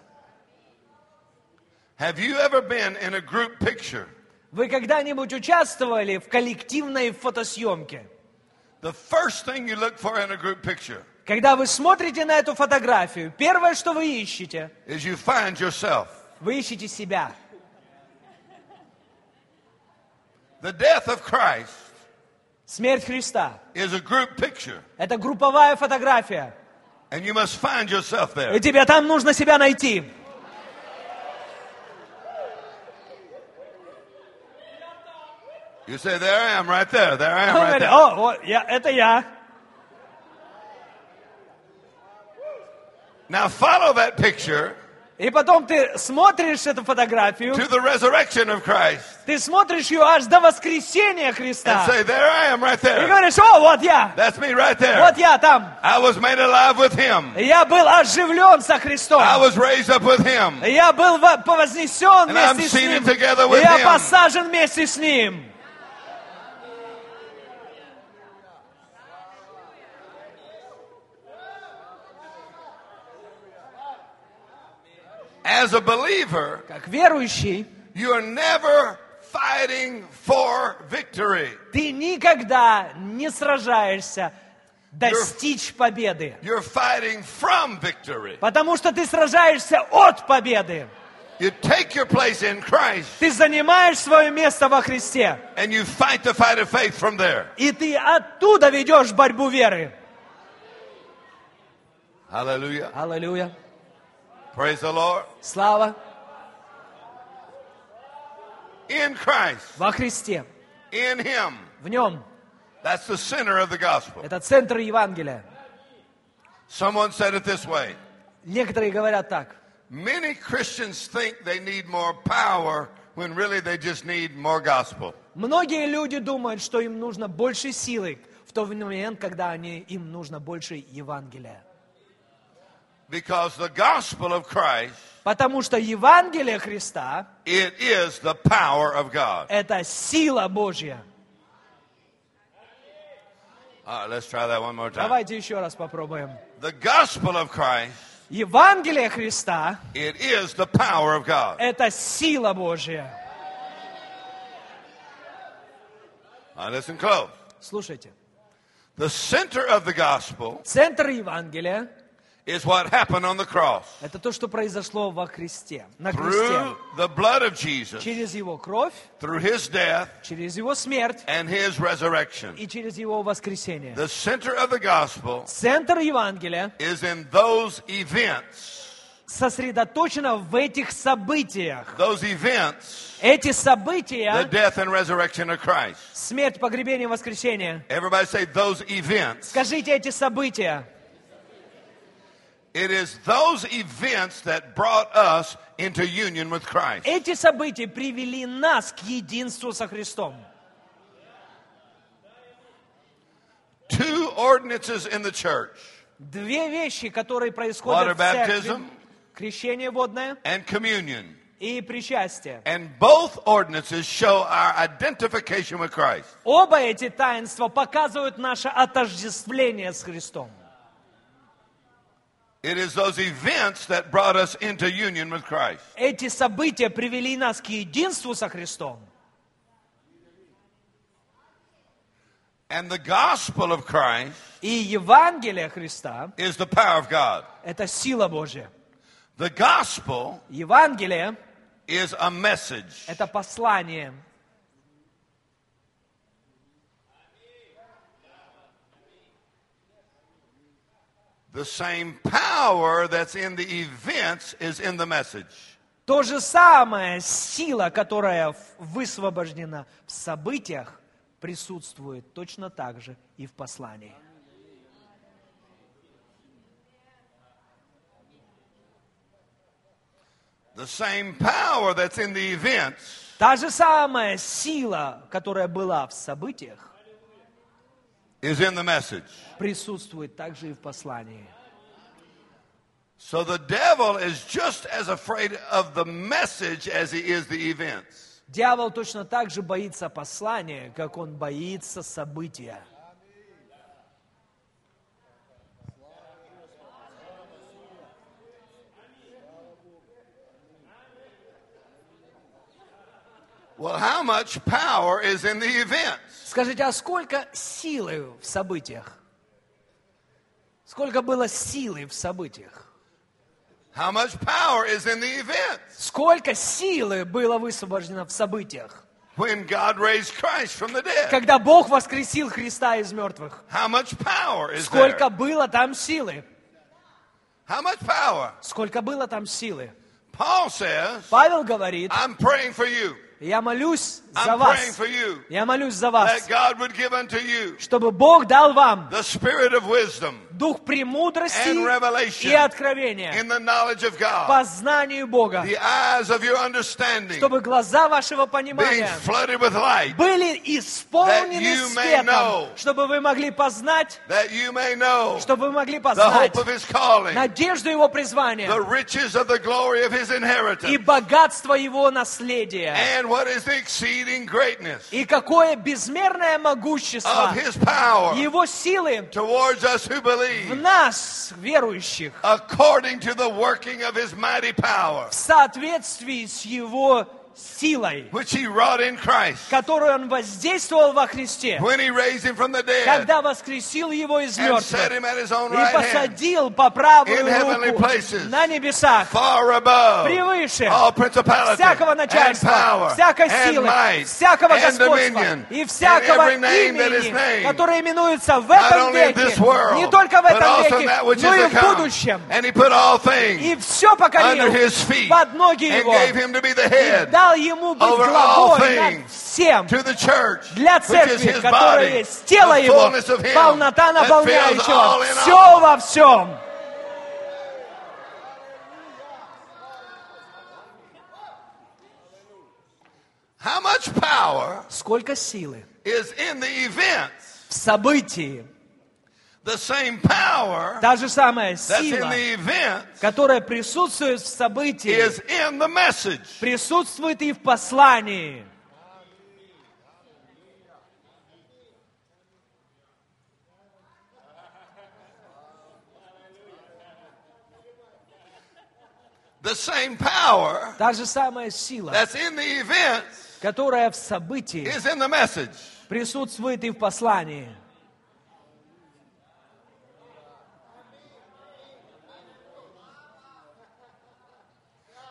Have you ever been in a group picture? Вы когда-нибудь участвовали в коллективной фотосъемке? The first thing you look for in a group picture Когда вы смотрите на эту фотографию, первое, что вы ищете, is you find yourself. вы ищете себя. The death of Christ Смерть Христа is a group picture, – это групповая фотография. and you must find yourself there. И тебе там нужно себя найти. You say, There I am, right there. There I am, Он right говорит, there. О, вот, я, это я. Now follow that picture И потом ты смотришь эту фотографию, to the resurrection of Christ ты смотришь ее аж до воскресения and Христа. say, There I am, right И there. говоришь, о, вот я, That's me right there. вот я там. I was made alive with Him. Я был оживлен со Христом. I was raised up with Him. Я был во- вознесен And I'm вместе с seated Ним. together И with я Him. посажен вместе с Ним. As a believer, Как верующий, you are never fighting for victory. ты никогда не сражаешься достичь победы. You're fighting from victory. Потому что ты сражаешься от победы. You take your place in Christ Ты занимаешь свое место во Христе. and you fight the fight of faith from there. И ты оттуда ведешь борьбу веры. Hallelujah. Аллилуйя. Praise the Lord. Слава In Christ, во Христе. in Him. В нем. That's the center of the gospel. Это центр Евангелия. Someone said it this way Некоторые говорят так. Many Christians think they need more power when really they just need more gospel. Многие люди думают, что им нужно больше силы в тот момент, когда они, им нужно больше Евангелия. Because the gospel of Christ, Потому что Евангелие Христа it is the power of God. – это сила Божья. Right, let's try that one more time. Давайте еще раз попробуем. The gospel of Christ, Евангелие Христа it is the power of God. – это сила Божья. Now listen close. Слушайте. The center of the gospel Центр Евангелия is what happened on the cross. Это то, что произошло во Христе, на Through кресте. the blood of Jesus, Через Его кровь, through his death через Его смерть and his resurrection. и через Его воскресение. The center of the gospel Центр Евангелия is in those events. сосредоточено в этих событиях. Those events, Эти the события, death and resurrection of Christ. смерть, погребение, воскресение. Everybody say those events. Скажите эти события. It is those events that brought us into union with Christ. Эти события привели нас к единству со Христом. Two ordinances in the church Две вещи, которые происходят Water в церкви. baptism. Крещение водное and communion. и причастие. And both ordinances show our identification with Christ. Оба эти таинства показывают наше отождествление с Христом. It is those events that brought us into union with Christ. Эти события привели нас к единству со Христом. And the gospel of Christ И Евангелие Христа is the power of God. – это сила Божья. The gospel Евангелие is a message. – это послание. The same power that's in the events is in the message. То же самое, сила, которая высвобождена в событиях, присутствует точно так же и в послании. The same power that's in the events Та же самая сила, которая была в событиях, is in the message. присутствует также и в послании. So the devil is just as afraid of the message as he is the events. Дьявол точно так же боится послания, как он боится события. Well, how much power is in the events? Скажите, а сколько силы в событиях? Сколько было силы в событиях? How much power is in the events? Сколько силы было высвобождено в событиях? When God raised Christ from the dead. Когда Бог воскресил Христа из мертвых? How much power is Сколько there? было там силы? How much power? Сколько было там силы? Paul says, Павел говорит, I'm praying for you. Я молюсь за вас. Я молюсь за вас, чтобы Бог дал вам дух премудрости и откровения знанию Бога, чтобы глаза вашего понимания были исполнены светом, чтобы вы могли познать, чтобы вы могли познать надежду Его призвания и богатство Его наследия, и какое безмерное могущество Его силы в believe, нас, верующих, according to the working of his mighty power, в соответствии с Его силой, которую Он воздействовал во Христе, когда воскресил Его из мертвых и посадил по правую руку на небесах, превыше всякого начальства, всякой силы, всякого господства и всякого имени, которое именуется в этом веке, не только в этом веке, но и в будущем. И все покорил под ноги Его и head дал Ему быть главой над всем для церкви, которая есть тело Его, полнота наполняющего, все во всем. Сколько силы в событии. Та же самая сила, которая присутствует в событии, присутствует и в послании. The same power Та же самая сила, that's in the events которая в событии is in the message. присутствует и в послании.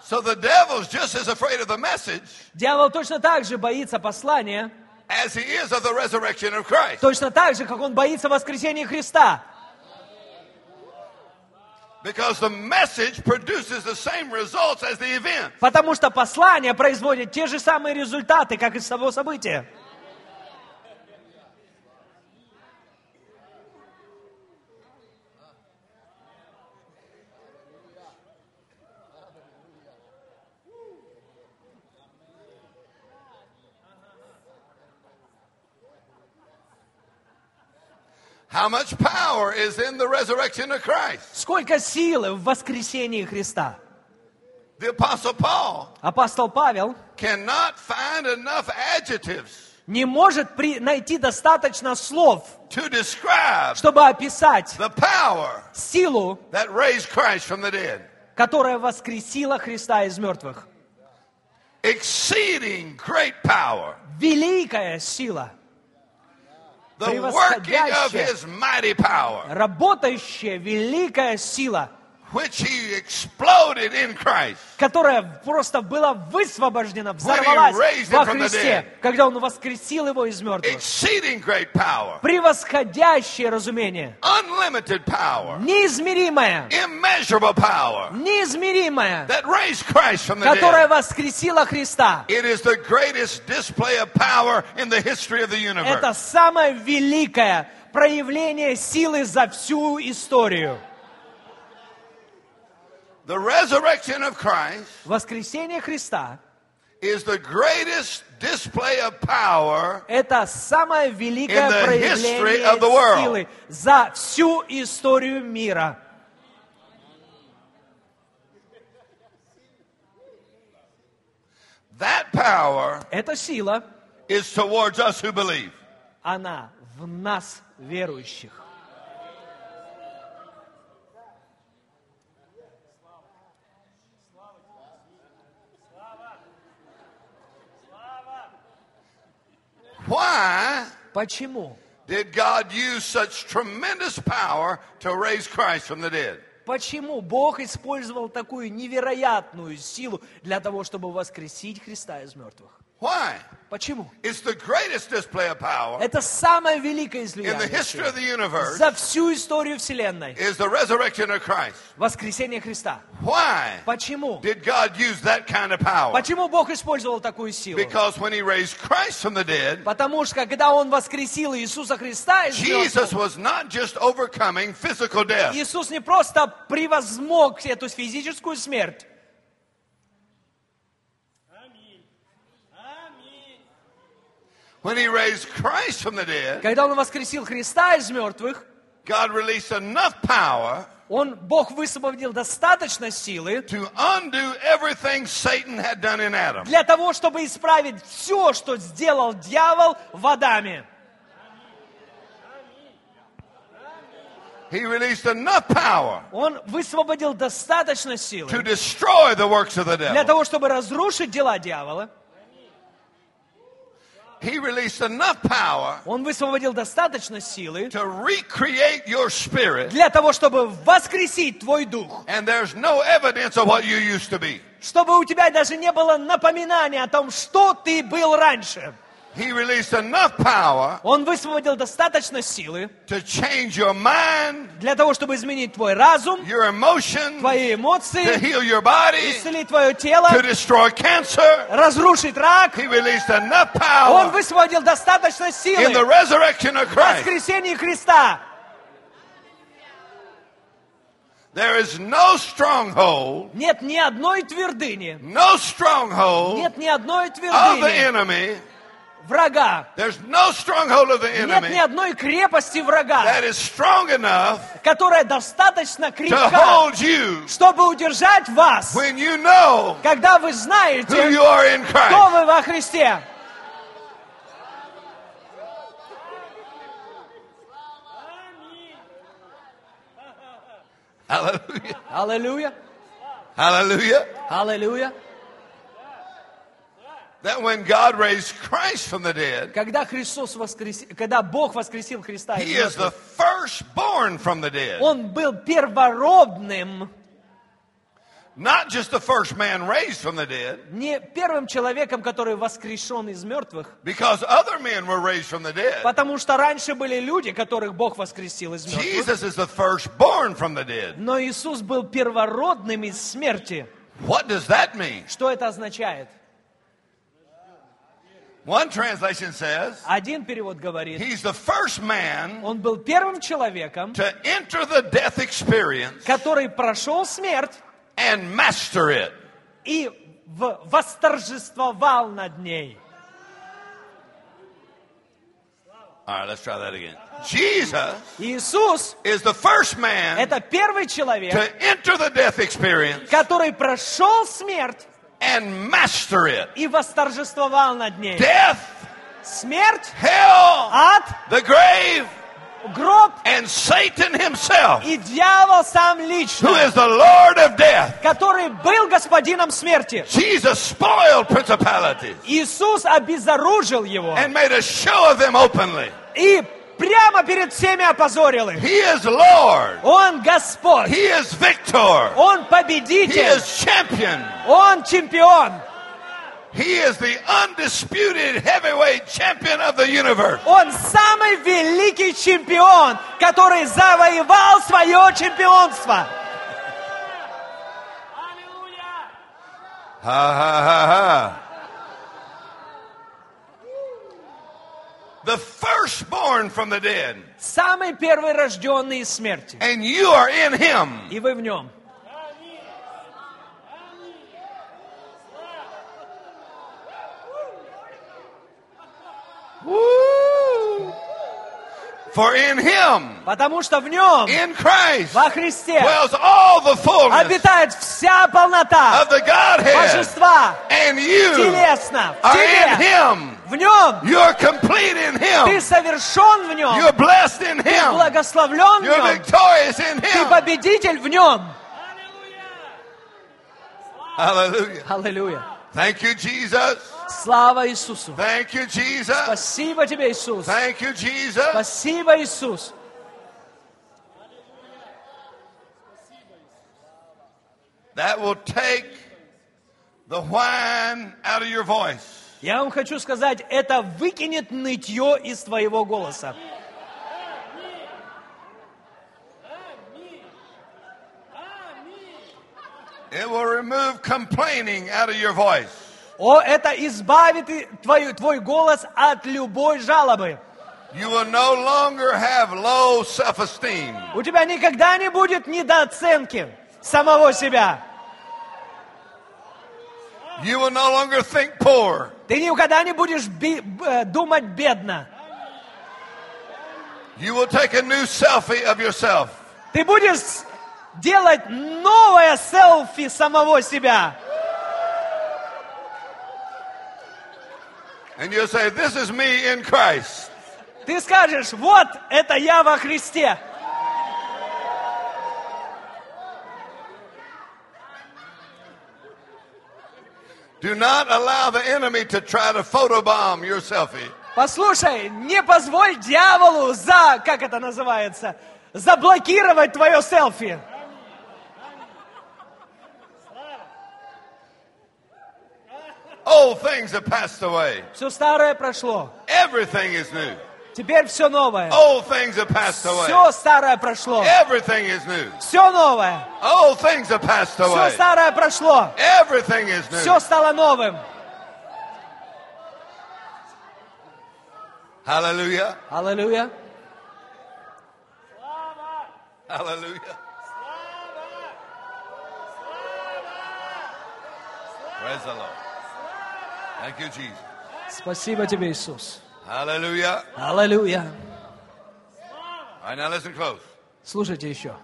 So the devil's just as afraid of the message Дьявол точно так же боится послания, as he is of the resurrection of Christ. точно так же, как он боится воскресения Христа. Because the message produces the same results as the event. Потому что послание производит те же самые результаты, как и само событие. How much power is in the resurrection of Christ? Сколько силы в воскресении Христа? The Apostle Paul Апостол Павел cannot find enough adjectives не может при- найти достаточно слов, to describe чтобы описать the power силу, that raised Christ from the dead. которая воскресила Христа из мертвых. Exceeding great power. Великая сила, The working of Превосходящая. his mighty power, работающая великая сила, which he exploded in Christ. которая просто была высвобождена, взорвалась во Христе, когда Он воскресил его из мертвых. Превосходящее разумение, Unlimited power. неизмеримое, Immeasurable power. неизмеримое, That raised Christ from the которое dead. воскресило Христа. Это самое великое проявление силы за всю историю. The resurrection of Christ Воскресение Христа is the greatest display of power – это самое великое In the history проявление of the world. силы за всю историю мира. That power Эта сила, is towards us who believe. она в нас, верующих. Why Почему? did God use such tremendous power to raise Christ from the dead? Почему Бог использовал такую невероятную силу для того, чтобы воскресить Христа из мертвых? Why? Почему? It's the greatest display of power Это самое великое in the излияние history of силы the universe за всю историю Вселенной. is the resurrection of Christ. Воскресение Христа. Why Почему? did God use that kind of power? Почему Бог использовал такую силу? Because when he raised Christ from the dead, Потому что когда Он воскресил Иисуса Христа из Jesus was not just overcoming physical death. Иисус не просто превозмог эту физическую смерть. When he raised Christ from the dead, Когда Он воскресил Христа из мертвых, God released enough power Он, Бог высвободил достаточно силы to undo everything Satan had done in Adam. для того, чтобы исправить все, что сделал дьявол в Адаме. He released enough power Он высвободил достаточно to силы destroy the works of the для devil. того, чтобы разрушить дела дьявола. He released enough power Он высвободил достаточно силы to recreate your spirit, для того, чтобы воскресить твой дух. and there's no evidence of what you used to be. Чтобы у тебя даже не было напоминания о том, что ты был раньше. He released enough power Он высвободил достаточно силы to change your mind, для того, чтобы изменить твой разум, your emotions, твои to эмоции, heal your body, исцелить твое тело, to destroy cancer. разрушить рак. He released enough Он power высвободил достаточно in the силы resurrection of в Christ. воскресении Христа. There is no stronghold, Нет ни одной твердыни, no stronghold нет ни одной of the твердыни enemy. Врага, no нет ни одной крепости врага, которая достаточно крепка, чтобы удержать вас, when you know когда вы знаете, кто вы во Христе. Hallelujah. Аллилуйя, Hallelujah. аллилуйя. That when God raised Christ from the dead, Когда Христос воскресил, когда Бог воскресил Христа He is the firstborn from the dead. Он был первородным, Not just the first man raised from the dead, Не первым человеком, который воскрешен из мертвых, because other men were raised from the dead. потому что раньше были люди, которых Бог воскресил из мертвых. Jesus is the firstborn from the dead. Но Иисус был первородным из смерти. What does that mean? Что это означает? One translation says Один перевод говорит, he's the first man он был первым человеком, to enter the death experience который прошел смерть and master it. и в- восторжествовал над ней. All right, let's try that again. Jesus Иисус is the first man – это первый человек, to enter the death experience который прошел смерть and master it. и восторжествовал над ней. Death, Смерть, hell, ад, the grave, гроб and Satan himself, и дьявол сам who лично, is the Lord of death. который был господином смерти. Jesus spoiled principalities Иисус обезоружил его and made a show of them openly. и прямо перед всеми опозорил их. He is Lord. Он Господь, He is victor. Он He победитель, is champion. Он чемпион, He is the undisputed heavyweight champion of the universe. Он самый великий чемпион, который завоевал свое чемпионство. Ha The firstborn from the dead, Самый первый рожденный из смерти. and you are in him. И вы в нем. Woo! For in him, Потому что в нем, in Christ, во Христе, dwells all the fullness обитает вся полнота of the Godhead. божества And you телесно в are in тебе. him. В нем. You're complete in Ты him. совершен в нем. You're blessed in Ты him. благословлен в You're нем. victorious in Ты him. победитель в нем. Hallelujah. Аллилуйя. Thank you, Jesus. Слава Иисусу. Thank you, Jesus. Спасибо тебе, Иисус. Thank you, Jesus. Спасибо, Иисус. That will take the whine out of your voice. Я вам хочу сказать, это выкинет нытье из твоего голоса. It will remove complaining out of your voice. О, это избавит твой, твой голос от любой жалобы. You will no longer have low self esteem. У тебя никогда не будет недооценки самого себя. You will no longer think poor. Ты никогда не будешь би- э, думать бедно. You will take a new selfie of yourself. Ты будешь делать новое селфи самого себя. And you'll say, This is me in Christ. Ты скажешь, вот это я во Христе. Do not allow the enemy to try to photobomb your selfie. Послушай, не позволь дьяволу за, как это называется, заблокировать твое селфи. Old things have passed away. Все старое прошло. Everything is new. Теперь все новое. Old things have passed away. Все старое прошло. Everything is new. Все новое. Old things have passed Все away. старое прошло. Everything is new. Все стало новым. Hallelujah. Аллилуйя. Hallelujah. Praise the Lord. Thank you, Jesus. Спасибо тебе, Иисус. Аллилуйя. Close. Слушайте еще.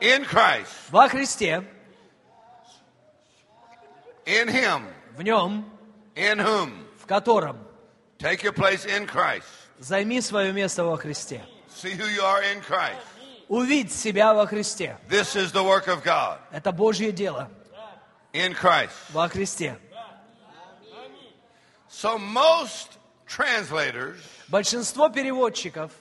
In Christ, Во Христе, in Him, в нем, in whom, в котором take your place in Christ. займи свое место во Христе. See who you are in Christ. Увидь себя во Христе. This is the work of God. Это Божье дело. In Christ. Во Христе. So most translators Большинство переводчиков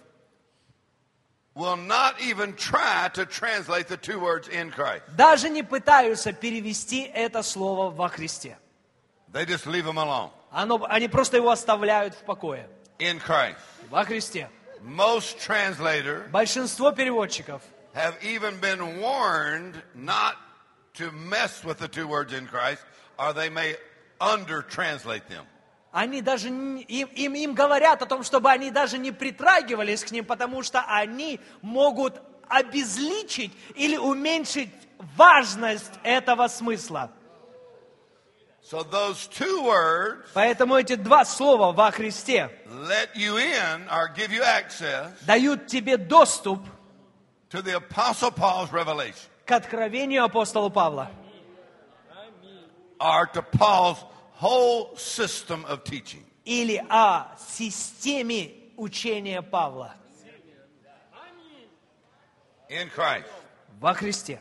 will not even try to translate the two words in Christ. даже не пытаются перевести это слово во Христе. They just leave them alone. Оно, они просто его оставляют в покое. In Christ. Во Христе. Most translators Большинство переводчиков have even been warned not to mess with the two words in Christ, or they may under translate them. Они даже им, им, им говорят о том, чтобы они даже не притрагивались к ним, потому что они могут обезличить или уменьшить важность этого смысла. So those two words Поэтому эти два слова во Христе let you in or give you access дают тебе доступ to the Apostle Paul's revelation к откровению апостола Павла or to Paul's whole system of teaching. или о системе учения Павла in Christ. во Христе.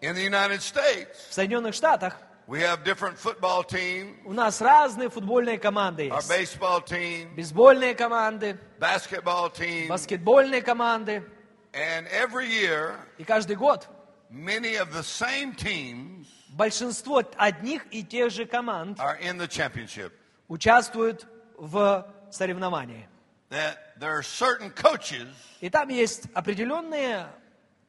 In the United States, В Соединенных Штатах we have different football teams, у нас разные футбольные команды our есть. baseball team, Бейсбольные команды, basketball team, баскетбольные команды. and every year, И каждый год many of the same teams большинство одних и тех же команд are in the championship. участвуют в соревновании. That there are certain coaches И там есть определенные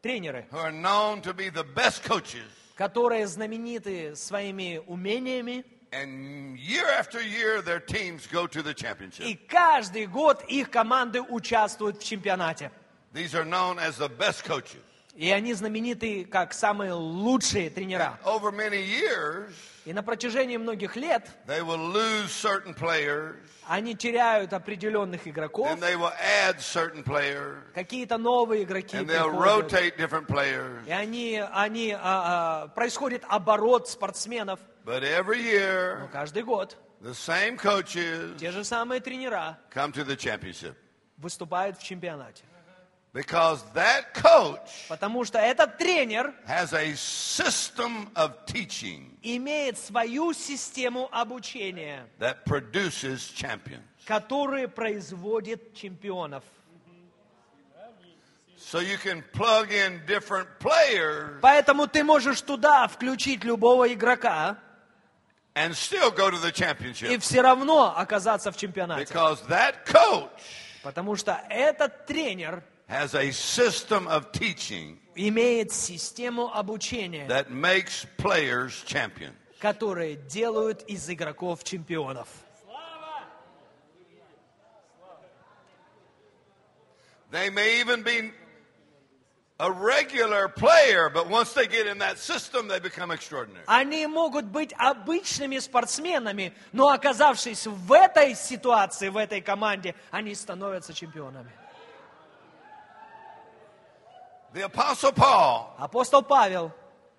тренеры, who are known to be the best coaches, которые знамениты своими умениями. and year after year, their teams go to the championship. И каждый год их команды участвуют в чемпионате. These are known as the best coaches. И они знамениты как самые лучшие тренера. Over many years, И на протяжении многих лет they will lose certain players, они теряют определенных игроков, and they will add certain players, какие-то новые игроки and they'll приходят. rotate different players. И они, они, а, а, происходит оборот спортсменов. But every Но year, каждый год the same coaches те же самые тренера come to the championship. выступают в чемпионате. Because that coach Потому что этот тренер has a system of teaching имеет свою систему обучения, that produces champions. которая производит чемпионов. So you can plug in different players Поэтому ты можешь туда включить любого игрока and still go to the и championship. все равно оказаться в чемпионате. Because that coach Потому что этот тренер has a system of teaching имеет систему обучения, that makes players champions. которые делают из игроков чемпионов. They may even be a regular player, but once they get in that system, they become extraordinary. Они могут быть обычными спортсменами, но оказавшись в этой ситуации, в этой команде, они становятся чемпионами. The Apostle Paul Апостол Павел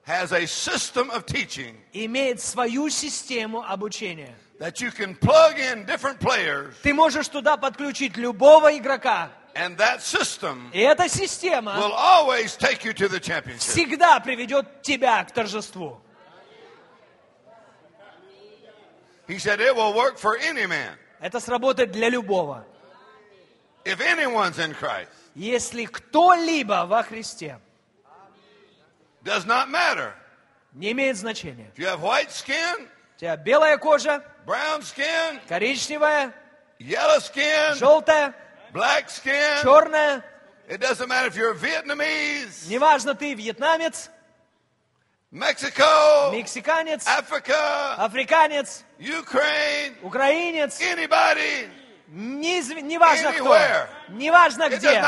has a system of teaching имеет свою систему обучения. that you can plug in different players, Ты можешь туда подключить любого игрока, and that system и эта система will always take you to the championship. всегда приведет тебя к торжеству. He said it will work for any man. Это сработает для любого. If anyone's in Christ, Если кто-либо во Христе, does not matter. не имеет значения. If you have white skin, У тебя белая кожа, brown skin, коричневая, yellow skin, желтая, black skin, черная. it doesn't matter if you're Vietnamese, Неважно, ты вьетнамец, Mexico, мексиканец, Africa, африканец, Ukraine, украинец. anybody, Не, изв- неважно кто. Неважно it где.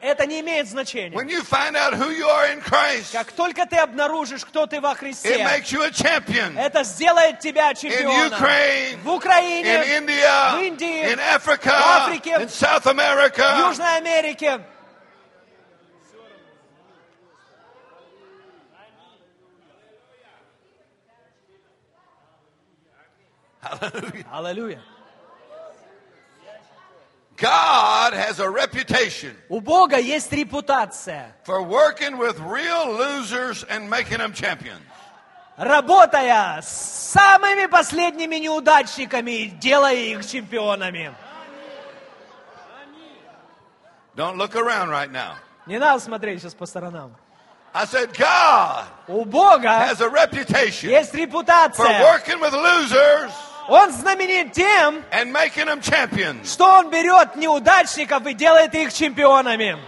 Это не имеет значения. When you find out who you are in Christ, Как только ты обнаружишь, кто ты во it Христе, makes you a champion это сделает тебя in чемпионом. Ukraine, В Украине, in India, в Индии, in Africa, в Африке, in South в America. Южной Америке. Аллилуйя. God has a reputation У Бога есть репутация. for working with real losers and making them champions. Работая с самыми последними неудачниками, делая их чемпионами. Don't look around right now. Не надо смотреть сейчас по сторонам. I said, God У Бога has a reputation есть for репутация. working with losers Он знаменит тем, and making them champions. что он берет неудачников и делает их чемпионами.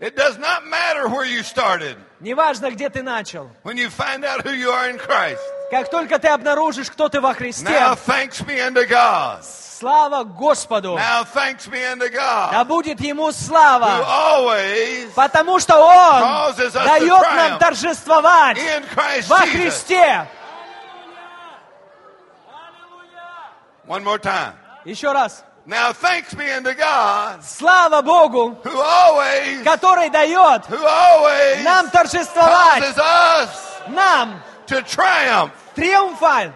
It does not matter where you started. Неважно, где ты начал. When you find out who you are in Christ, Как только ты обнаружишь, кто ты во Христе, now thanks be unto God. слава Господу. Now thanks be unto Да будет Ему who слава, always потому что Он causes us to дает нам triumph торжествовать in Christ во Jesus. Христе. One more time. Еще раз. Now thanks be unto God Слава Богу, who always, который дает who always нам торжествовать, causes us нам to triumph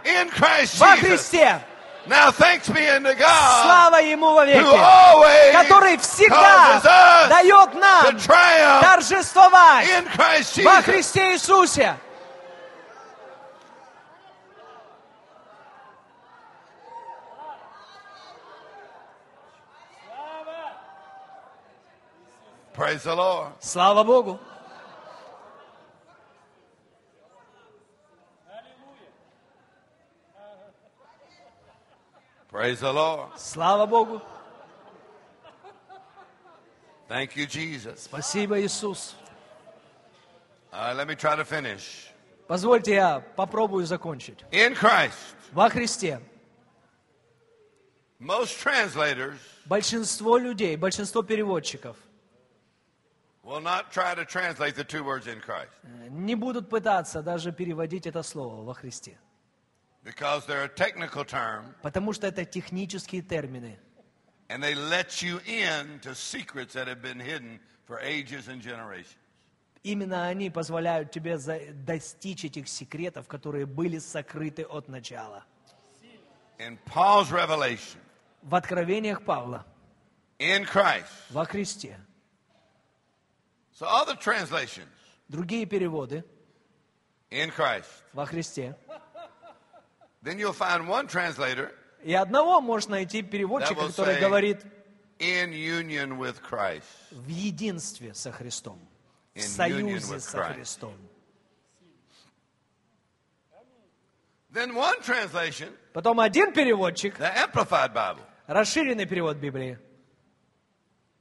in Christ во Jesus. Христе. Now thanks be unto God Слава Ему вовеки, always который всегда дает нам торжествовать in Christ во. Христе Иисусе. Слава Богу. Praise the Lord. Слава Богу. Thank you, Jesus. Спасибо, Иисус. Right, let me try to finish. Позвольте я попробую закончить. In Christ, Во Христе most translators большинство людей, большинство переводчиков will not try to translate the two words in Christ э, не будут пытаться даже переводить это слово во Христе. Because they're a technical term Потому что это технические термины. and they let you in to secrets that have been hidden for ages and generations. Именно они позволяют тебе достичь этих секретов, которые были сокрыты от начала. In Paul's revelation, В откровениях Павла, in Christ. во Христе. So other translations, Другие переводы in Christ. во Христе. Then you'll find one translator И одного можно найти переводчика, который say- говорит in union with Christ. в единстве со Христом, в союзе со. Христом. Then one translation, Потом один переводчик, the Amplified Bible, расширенный перевод Библии,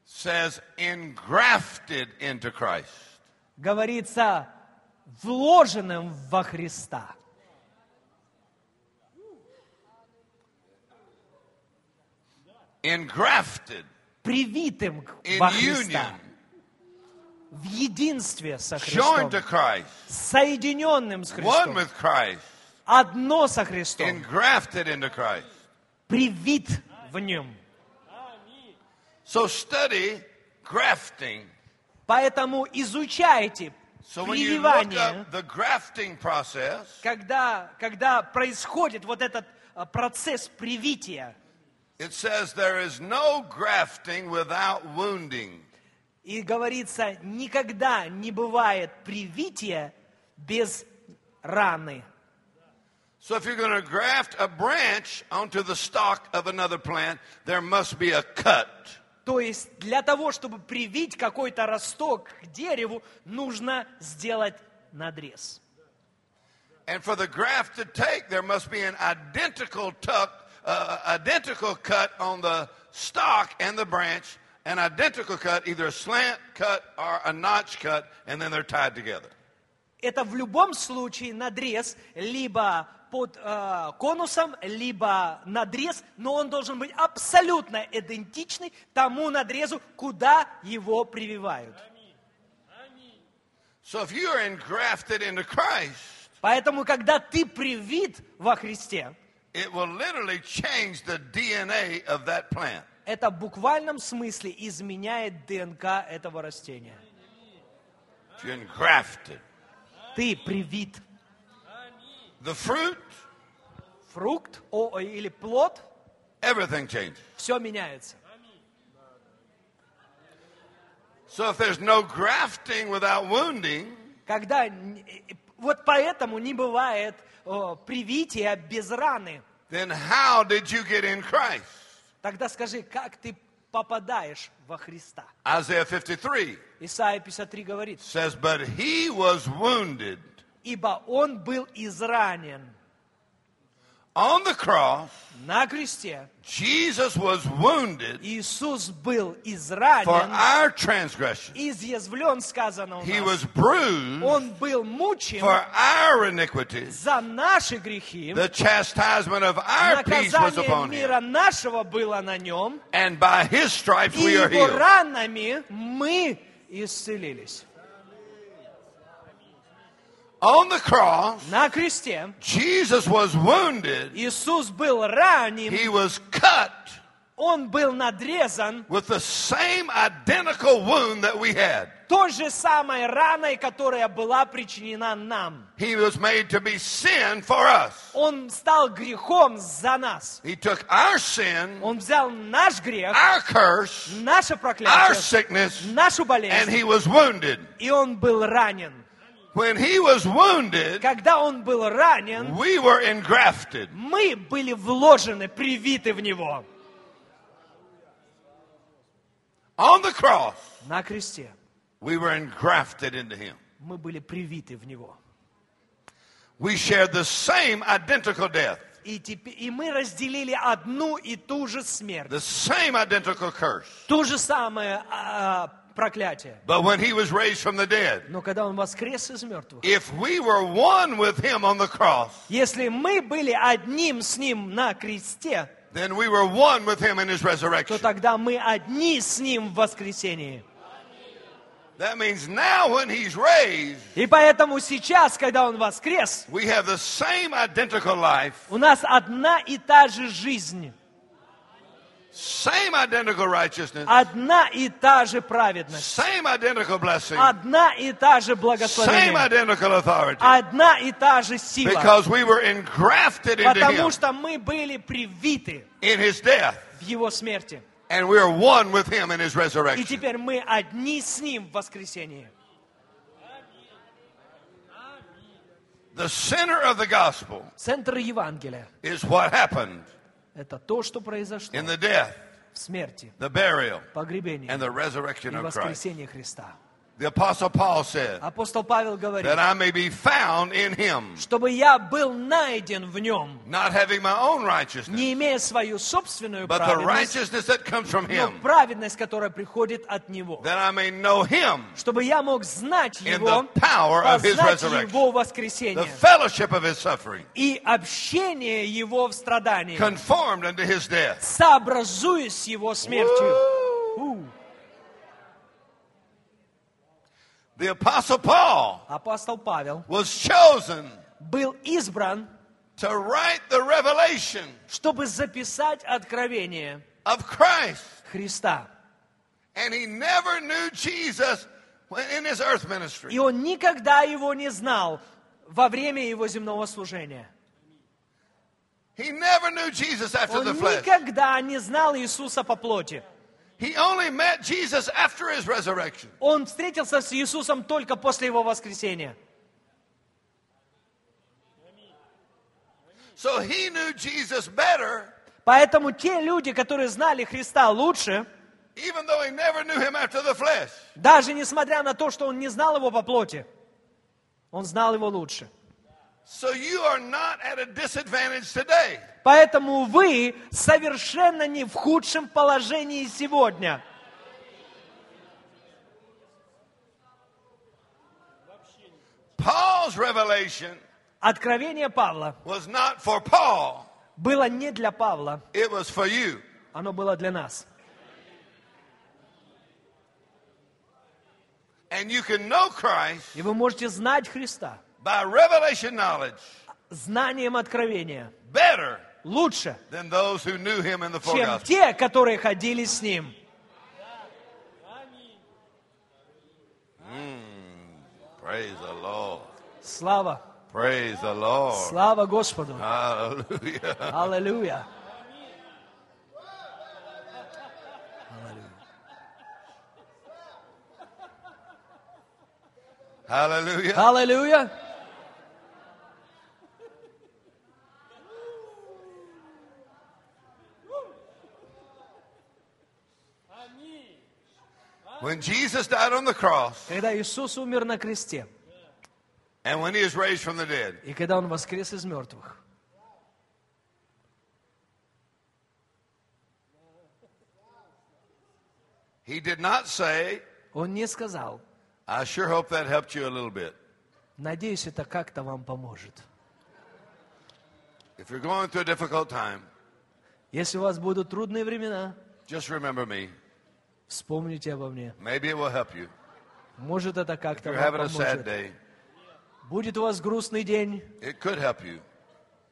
says engrafted into Christ. говорится вложенным во Христа. Привитым во Христа. В единстве со Христом. Соединенным с Христом. Одно со Христом. Привит в нем. So study grafting. Поэтому изучайте So прививание. process, когда, когда происходит вот этот а, процесс привития, it says there is no grafting without wounding. и говорится, никогда не бывает привития без раны. So if you're going to graft a branch onto the stalk of another plant, there must be a cut. То есть для того, чтобы привить какой-то росток к дереву, нужно сделать надрез. And for the graft to take, there must be an identical tuck, uh, identical cut on the stalk and the branch, an identical cut, either a slant cut or a notch cut, and then they're tied together. Это в любом случае надрез либо под э, конусом, либо надрез, но он должен быть абсолютно идентичный тому надрезу, куда его прививают. So if you are engrafted into Christ, Поэтому, когда ты привит во Христе, it will literally change the DNA of that plant. это в буквальном смысле изменяет ДНК этого растения. Ты привит. The fruit, Фрукт о, или плод, everything changes. все меняется. So if there's no grafting without wounding, Когда, э, вот поэтому не бывает о, привития без раны. then how did you get in Christ? Тогда скажи, как ты попадаешь во Христа? Isaiah 53 Исайя 53 говорит, says, But he was wounded ибо Он был изранен on the cross. на кресте. Jesus was wounded Иисус был for изранен, our transgression. изъязвлен, сказано у He нас. was bruised Он был мучим for our iniquities. за наши грехи. The chastisement of our peace was Наказание upon him. мира нашего было на нем. And by his stripes И we are его healed. ранами мы исцелились. On the cross, На кресте Jesus was wounded. Иисус был ранен, He was cut Он был надрезан with the same identical wound that we had. той же самой раной, которая была причинена нам. He was made to be sin for us. Он стал грехом за нас. He took our sin, Он взял наш грех, our curse, наше our проклятие, sickness, нашу and болезнь, he was wounded. и он был ранен. When he was wounded, Когда он был ранен, we were engrafted. мы были вложены, привиты в него. On the cross, На кресте we were engrafted into him. мы были привиты в него. We shared the same identical death, И, теперь, и мы разделили одну и ту же смерть, the same identical curse. ту же самое а, проклятие. But when he was raised from the dead, Но когда он воскрес из мертвых, if we were one with him on the cross, если мы были одним с ним на кресте, then we were one with him in his то resurrection. тогда мы одни с ним в воскресении. That means now when he's raised, И поэтому сейчас, когда он воскрес, we have the same identical life, у нас одна и та же жизнь, same identical righteousness, одна и та же праведность, same identical blessing, одна и та же same благословение, identical authority. одна и та же сила. Because we were engrafted into Потому him что мы были привиты in his death, в его смерти. and we are one with him in his И resurrection. теперь мы одни с ним в воскресении. The center of the gospel Центр Евангелия is what happened – это то, что произошло in the death, в смерти, the burial, погребении and the resurrection и воскресении Христа. The Apostle Paul said, Апостол Павел говорит, That I may be found in him, чтобы я был найден в нем, not having my own righteousness, не имея свою собственную but the righteousness that comes from но him, праведность, которая приходит от Него. that I may know him, Чтобы я мог знать In Его, the power of His resurrection. Его the воскресение fellowship of his suffering, и общение Его в страдании, conformed unto his death. сообразуясь с Его смертью. У. The Apostle Paul Апостол Павел was chosen был избран, to write the revelation чтобы записать откровение of Christ. Христа. And he never knew Jesus in his earth ministry. И он никогда его не знал во время его земного служения. He never knew Jesus after Он the flesh. никогда не знал Иисуса по плоти. He only met Jesus after his resurrection. Он встретился с Иисусом только после его воскресения. So he knew Jesus better, Поэтому те люди, которые знали Христа лучше, even though he never knew him after the flesh. даже несмотря на то, что он не знал его по плоти, он знал его лучше. So you are not at a disadvantage today. Поэтому вы совершенно не в худшем положении сегодня. Paul's revelation Откровение Павла was not for Paul, было не для Павла, it was for you. оно было для нас. And you can know Christ И вы можете знать Христа by revelation knowledge знанием откровения better лучше, than those who knew him in the чем gospel. те, которые ходили с Ним. Praise the Lord. Слава, Praise the Lord. слава Господу. Hallelujah. Аллилуйя. Hallelujah. Аллилуйя. When Jesus died on the cross Когда Иисус умер на кресте, and when he is raised from the dead, и когда Он воскрес из мертвых, he did not say, Он не сказал, I sure hope that helped you a little bit. надеюсь, это как-то вам поможет. If you're going through a difficult time, Если у вас будут трудные времена, just remember me. вспомните обо мне. Maybe it will help you. Может, это If как-то you're вам having a sad поможет. day, Будет у вас грустный день, it could help you.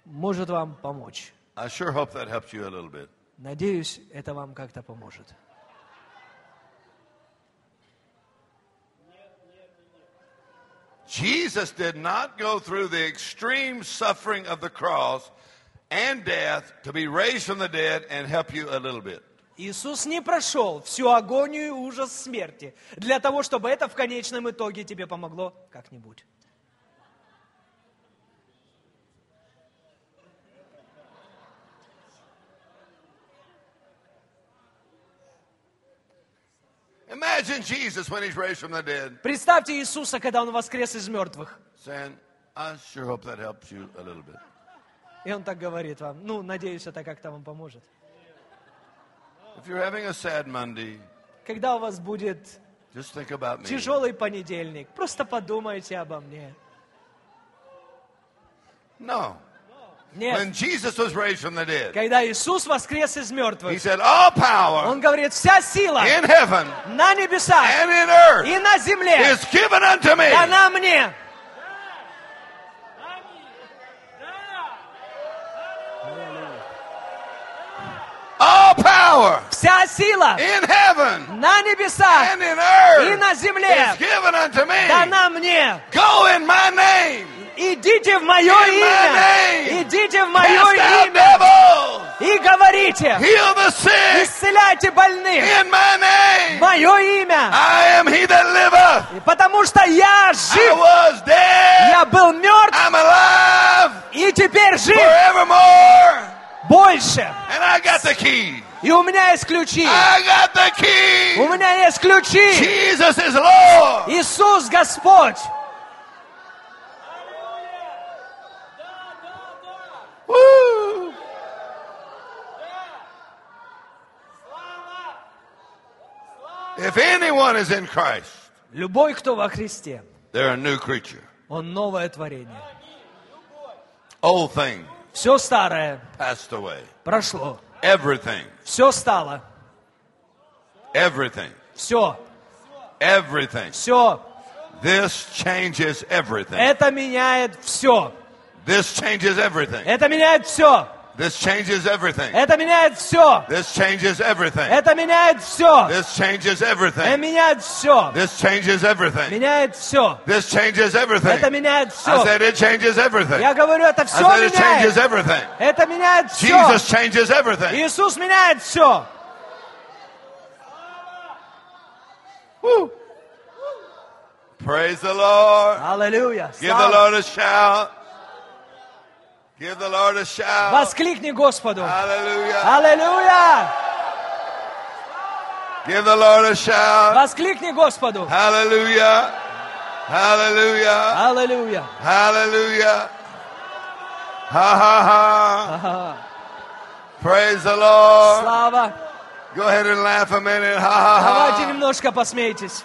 может вам помочь. I sure hope that helped you a little bit. Надеюсь, это вам как-то поможет. Jesus did not go through the extreme suffering of the cross and death to be raised from the dead and help you a little bit. Иисус не прошел всю агонию и ужас смерти для того, чтобы это в конечном итоге тебе помогло как-нибудь. Imagine Jesus when he's raised from the dead Представьте Иисуса, когда Он воскрес из мертвых. saying, I sure hope that helps you a little bit. И Он так говорит вам, ну, надеюсь, это как-то вам поможет. If you're having a sad Monday, Когда у вас будет just think about me. тяжелый понедельник, просто подумайте обо мне. No. Нет, When Jesus was raised from the dead, когда Иисус воскрес из he мертвых, said, All power Он говорит, вся сила in heaven на небесах and in earth и на земле is given unto me. дана мне. power Вся сила in heaven на небесах and in earth и на земле is given unto me. дана мне. Go in my name. Идите в мое In my имя. name. Идите в Cast мое out имя devils. и говорите, Heal the sick исцеляйте больных. in my В name. мое имя. I am he that liveth. Потому что я I жив. was dead. Я был мертв I'm alive и теперь жив forevermore. больше. And I got the key. И у меня есть ключи. У меня есть ключи. Иисус Господь. If anyone is in Christ, Любой, кто во Христе, they're a new creature. он новое творение. Old thing Все старое passed away. прошло. Everything, Все стало. everything, Все. everything. Все. This changes everything. Это меняет все. This changes everything. Это меняет все. This changes everything. Это меняет все. This changes everything. Это меняет все. This changes Это everything. меняет все. This changes everything. Меняет все. This changes Это everything. меняет I все. said it changes everything. Я говорю, это I все said it changes меняет. everything. Это меняет все. Jesus changes everything. Иисус меняет все. Praise the Lord. Аллилуйя. Give the Слава. Lord a shout. Give the Lord a shout. Воскликни Господу. Hallelujah. Аллилуйя. Give the Lord a shout. Воскликни Господу. Hallelujah. Hallelujah. Аллилуйя. Hallelujah. Ha ha ha. Ага. Praise the Lord. Слава. Go ahead and laugh a minute. Ha ha Давайте ha. немножко посмейтесь.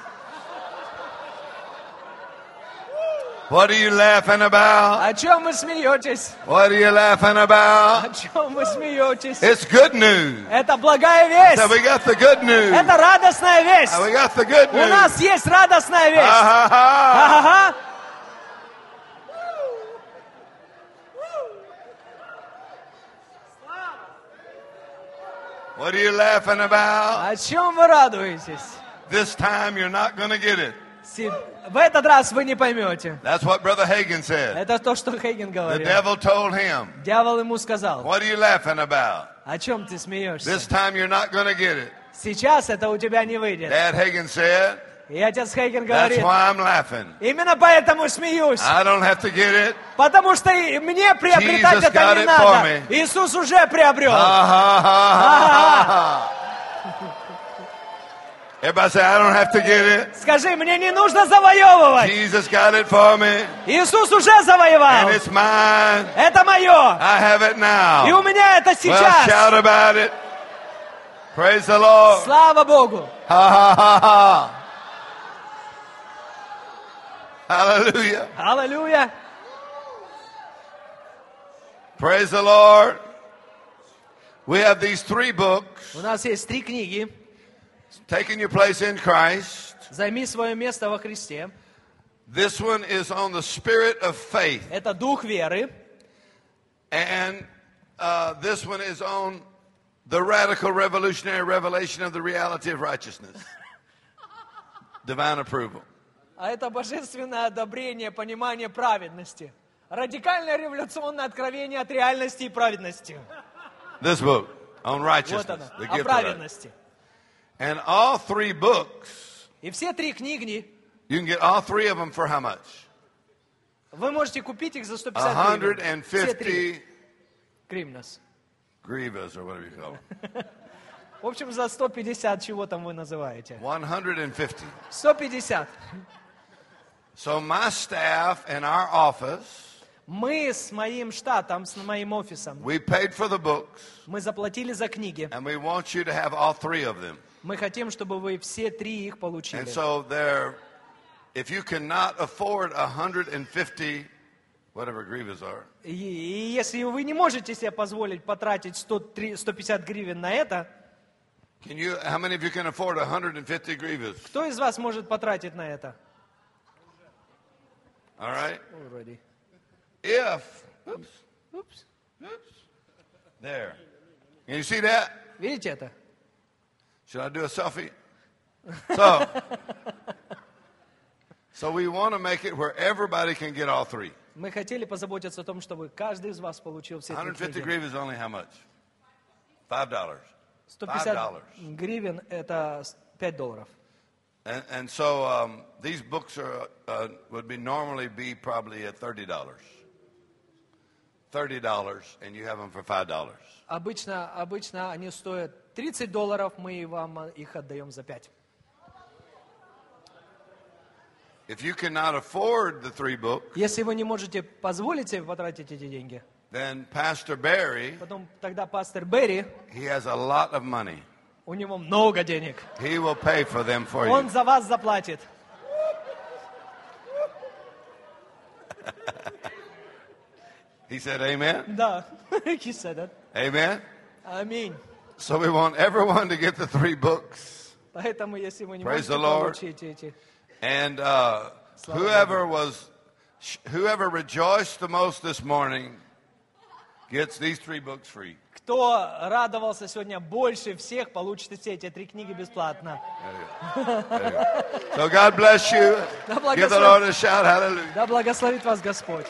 What are you laughing about? О чем вы смеетесь? What are you laughing О about? чем вы смеетесь? It's good news. Это благая весть. So we got the good news. Это радостная весть. We got the good У news. нас есть радостная Ha весть. ha ha. Ага. What are you laughing about? О чем вы радуетесь? This time you're not going to get it. В этот раз вы не поймете. That's what Brother Hagen said. Это то, что Хейген The говорил. devil told him, Дьявол ему сказал, What are you laughing about? о чем ты смеешься? This time you're not to get it. Сейчас это у тебя не выйдет. Dad Hagen said, И отец Хейген That's говорит, why I'm laughing. именно поэтому смеюсь. I don't have to get it. Потому что мне приобретать Jesus это не надо. Иисус уже приобрел. Ha ha ha ha ha. Everybody say, I don't have to get it. Скажи, мне не нужно завоевывать. Jesus got it for me, Иисус уже завоевал. and it's mine. Это мое. I have it И now. у меня это Well, сейчас. shout about it. Praise the Lord. Слава Богу. Ha ha ha ha. Hallelujah. Аллилуйя. Praise the Lord. We have these three books, У нас есть три книги. Taking Your Place in Christ. Займи свое место во Христе. This one is on the spirit of faith. Это дух веры. And uh, this one is on the radical revolutionary revelation of the reality of righteousness. Divine approval. А это божественное одобрение, понимание праведности. Радикальное революционное откровение от реальности и праведности. This book on Вот righteousness, оно, the о gift of righteousness. праведности. And all three books, И все три книги you can get all three of them for how much? вы можете купить их за 150 гривен. Все три 150 гривнас. grivas or whatever you call them. В общем, за 150, чего там вы называете? 150. 150. So my staff and our office, Мы с моим штатом, с моим офисом, we paid for the books, мы заплатили за книги. and we want you to have all three of them. Мы хотим, чтобы вы все три их получили. And so there, if you cannot afford 150, whatever grivas are, И, и если вы не можете себе позволить потратить 103 150 гривен на это, can you? How many of you can afford 150 grivas? кто из вас может потратить на это? All right. Already. If, oops, Упс. there. Can you see that? Видите это? Should I do a selfie? So, so we want to make it where everybody can get all three. Мы хотели позаботиться о том, чтобы каждый из вас получил все три 150 книги. grivas only how much? Five dollars. 150 $5. гривен – это 5 долларов. And, and so um, these books are uh, would be normally be probably at thirty dollars. Thirty dollars, and you have them for five dollars. Обычно, обычно они стоят 30 долларов, мы вам э, их отдаем за 5. If you cannot afford the three books, Если вы не можете позволить себе потратить эти деньги, then Pastor Barry потом тогда пастор Берри, he has a lot of money. у него много денег. He will pay for them for Он you. за вас заплатит. He said, "Amen, Да, he said it. Amen." Аминь. So we want everyone to get the three books, Поэтому, если вы не Praise можете the Lord. получить эти, and uh, Slava whoever was, whoever rejoiced the most this morning, gets these three books free. кто радовался сегодня больше всех, получит все эти три книги бесплатно. So God bless you. Да Give the благословит, Lord a shout, hallelujah. да благословит вас Господь.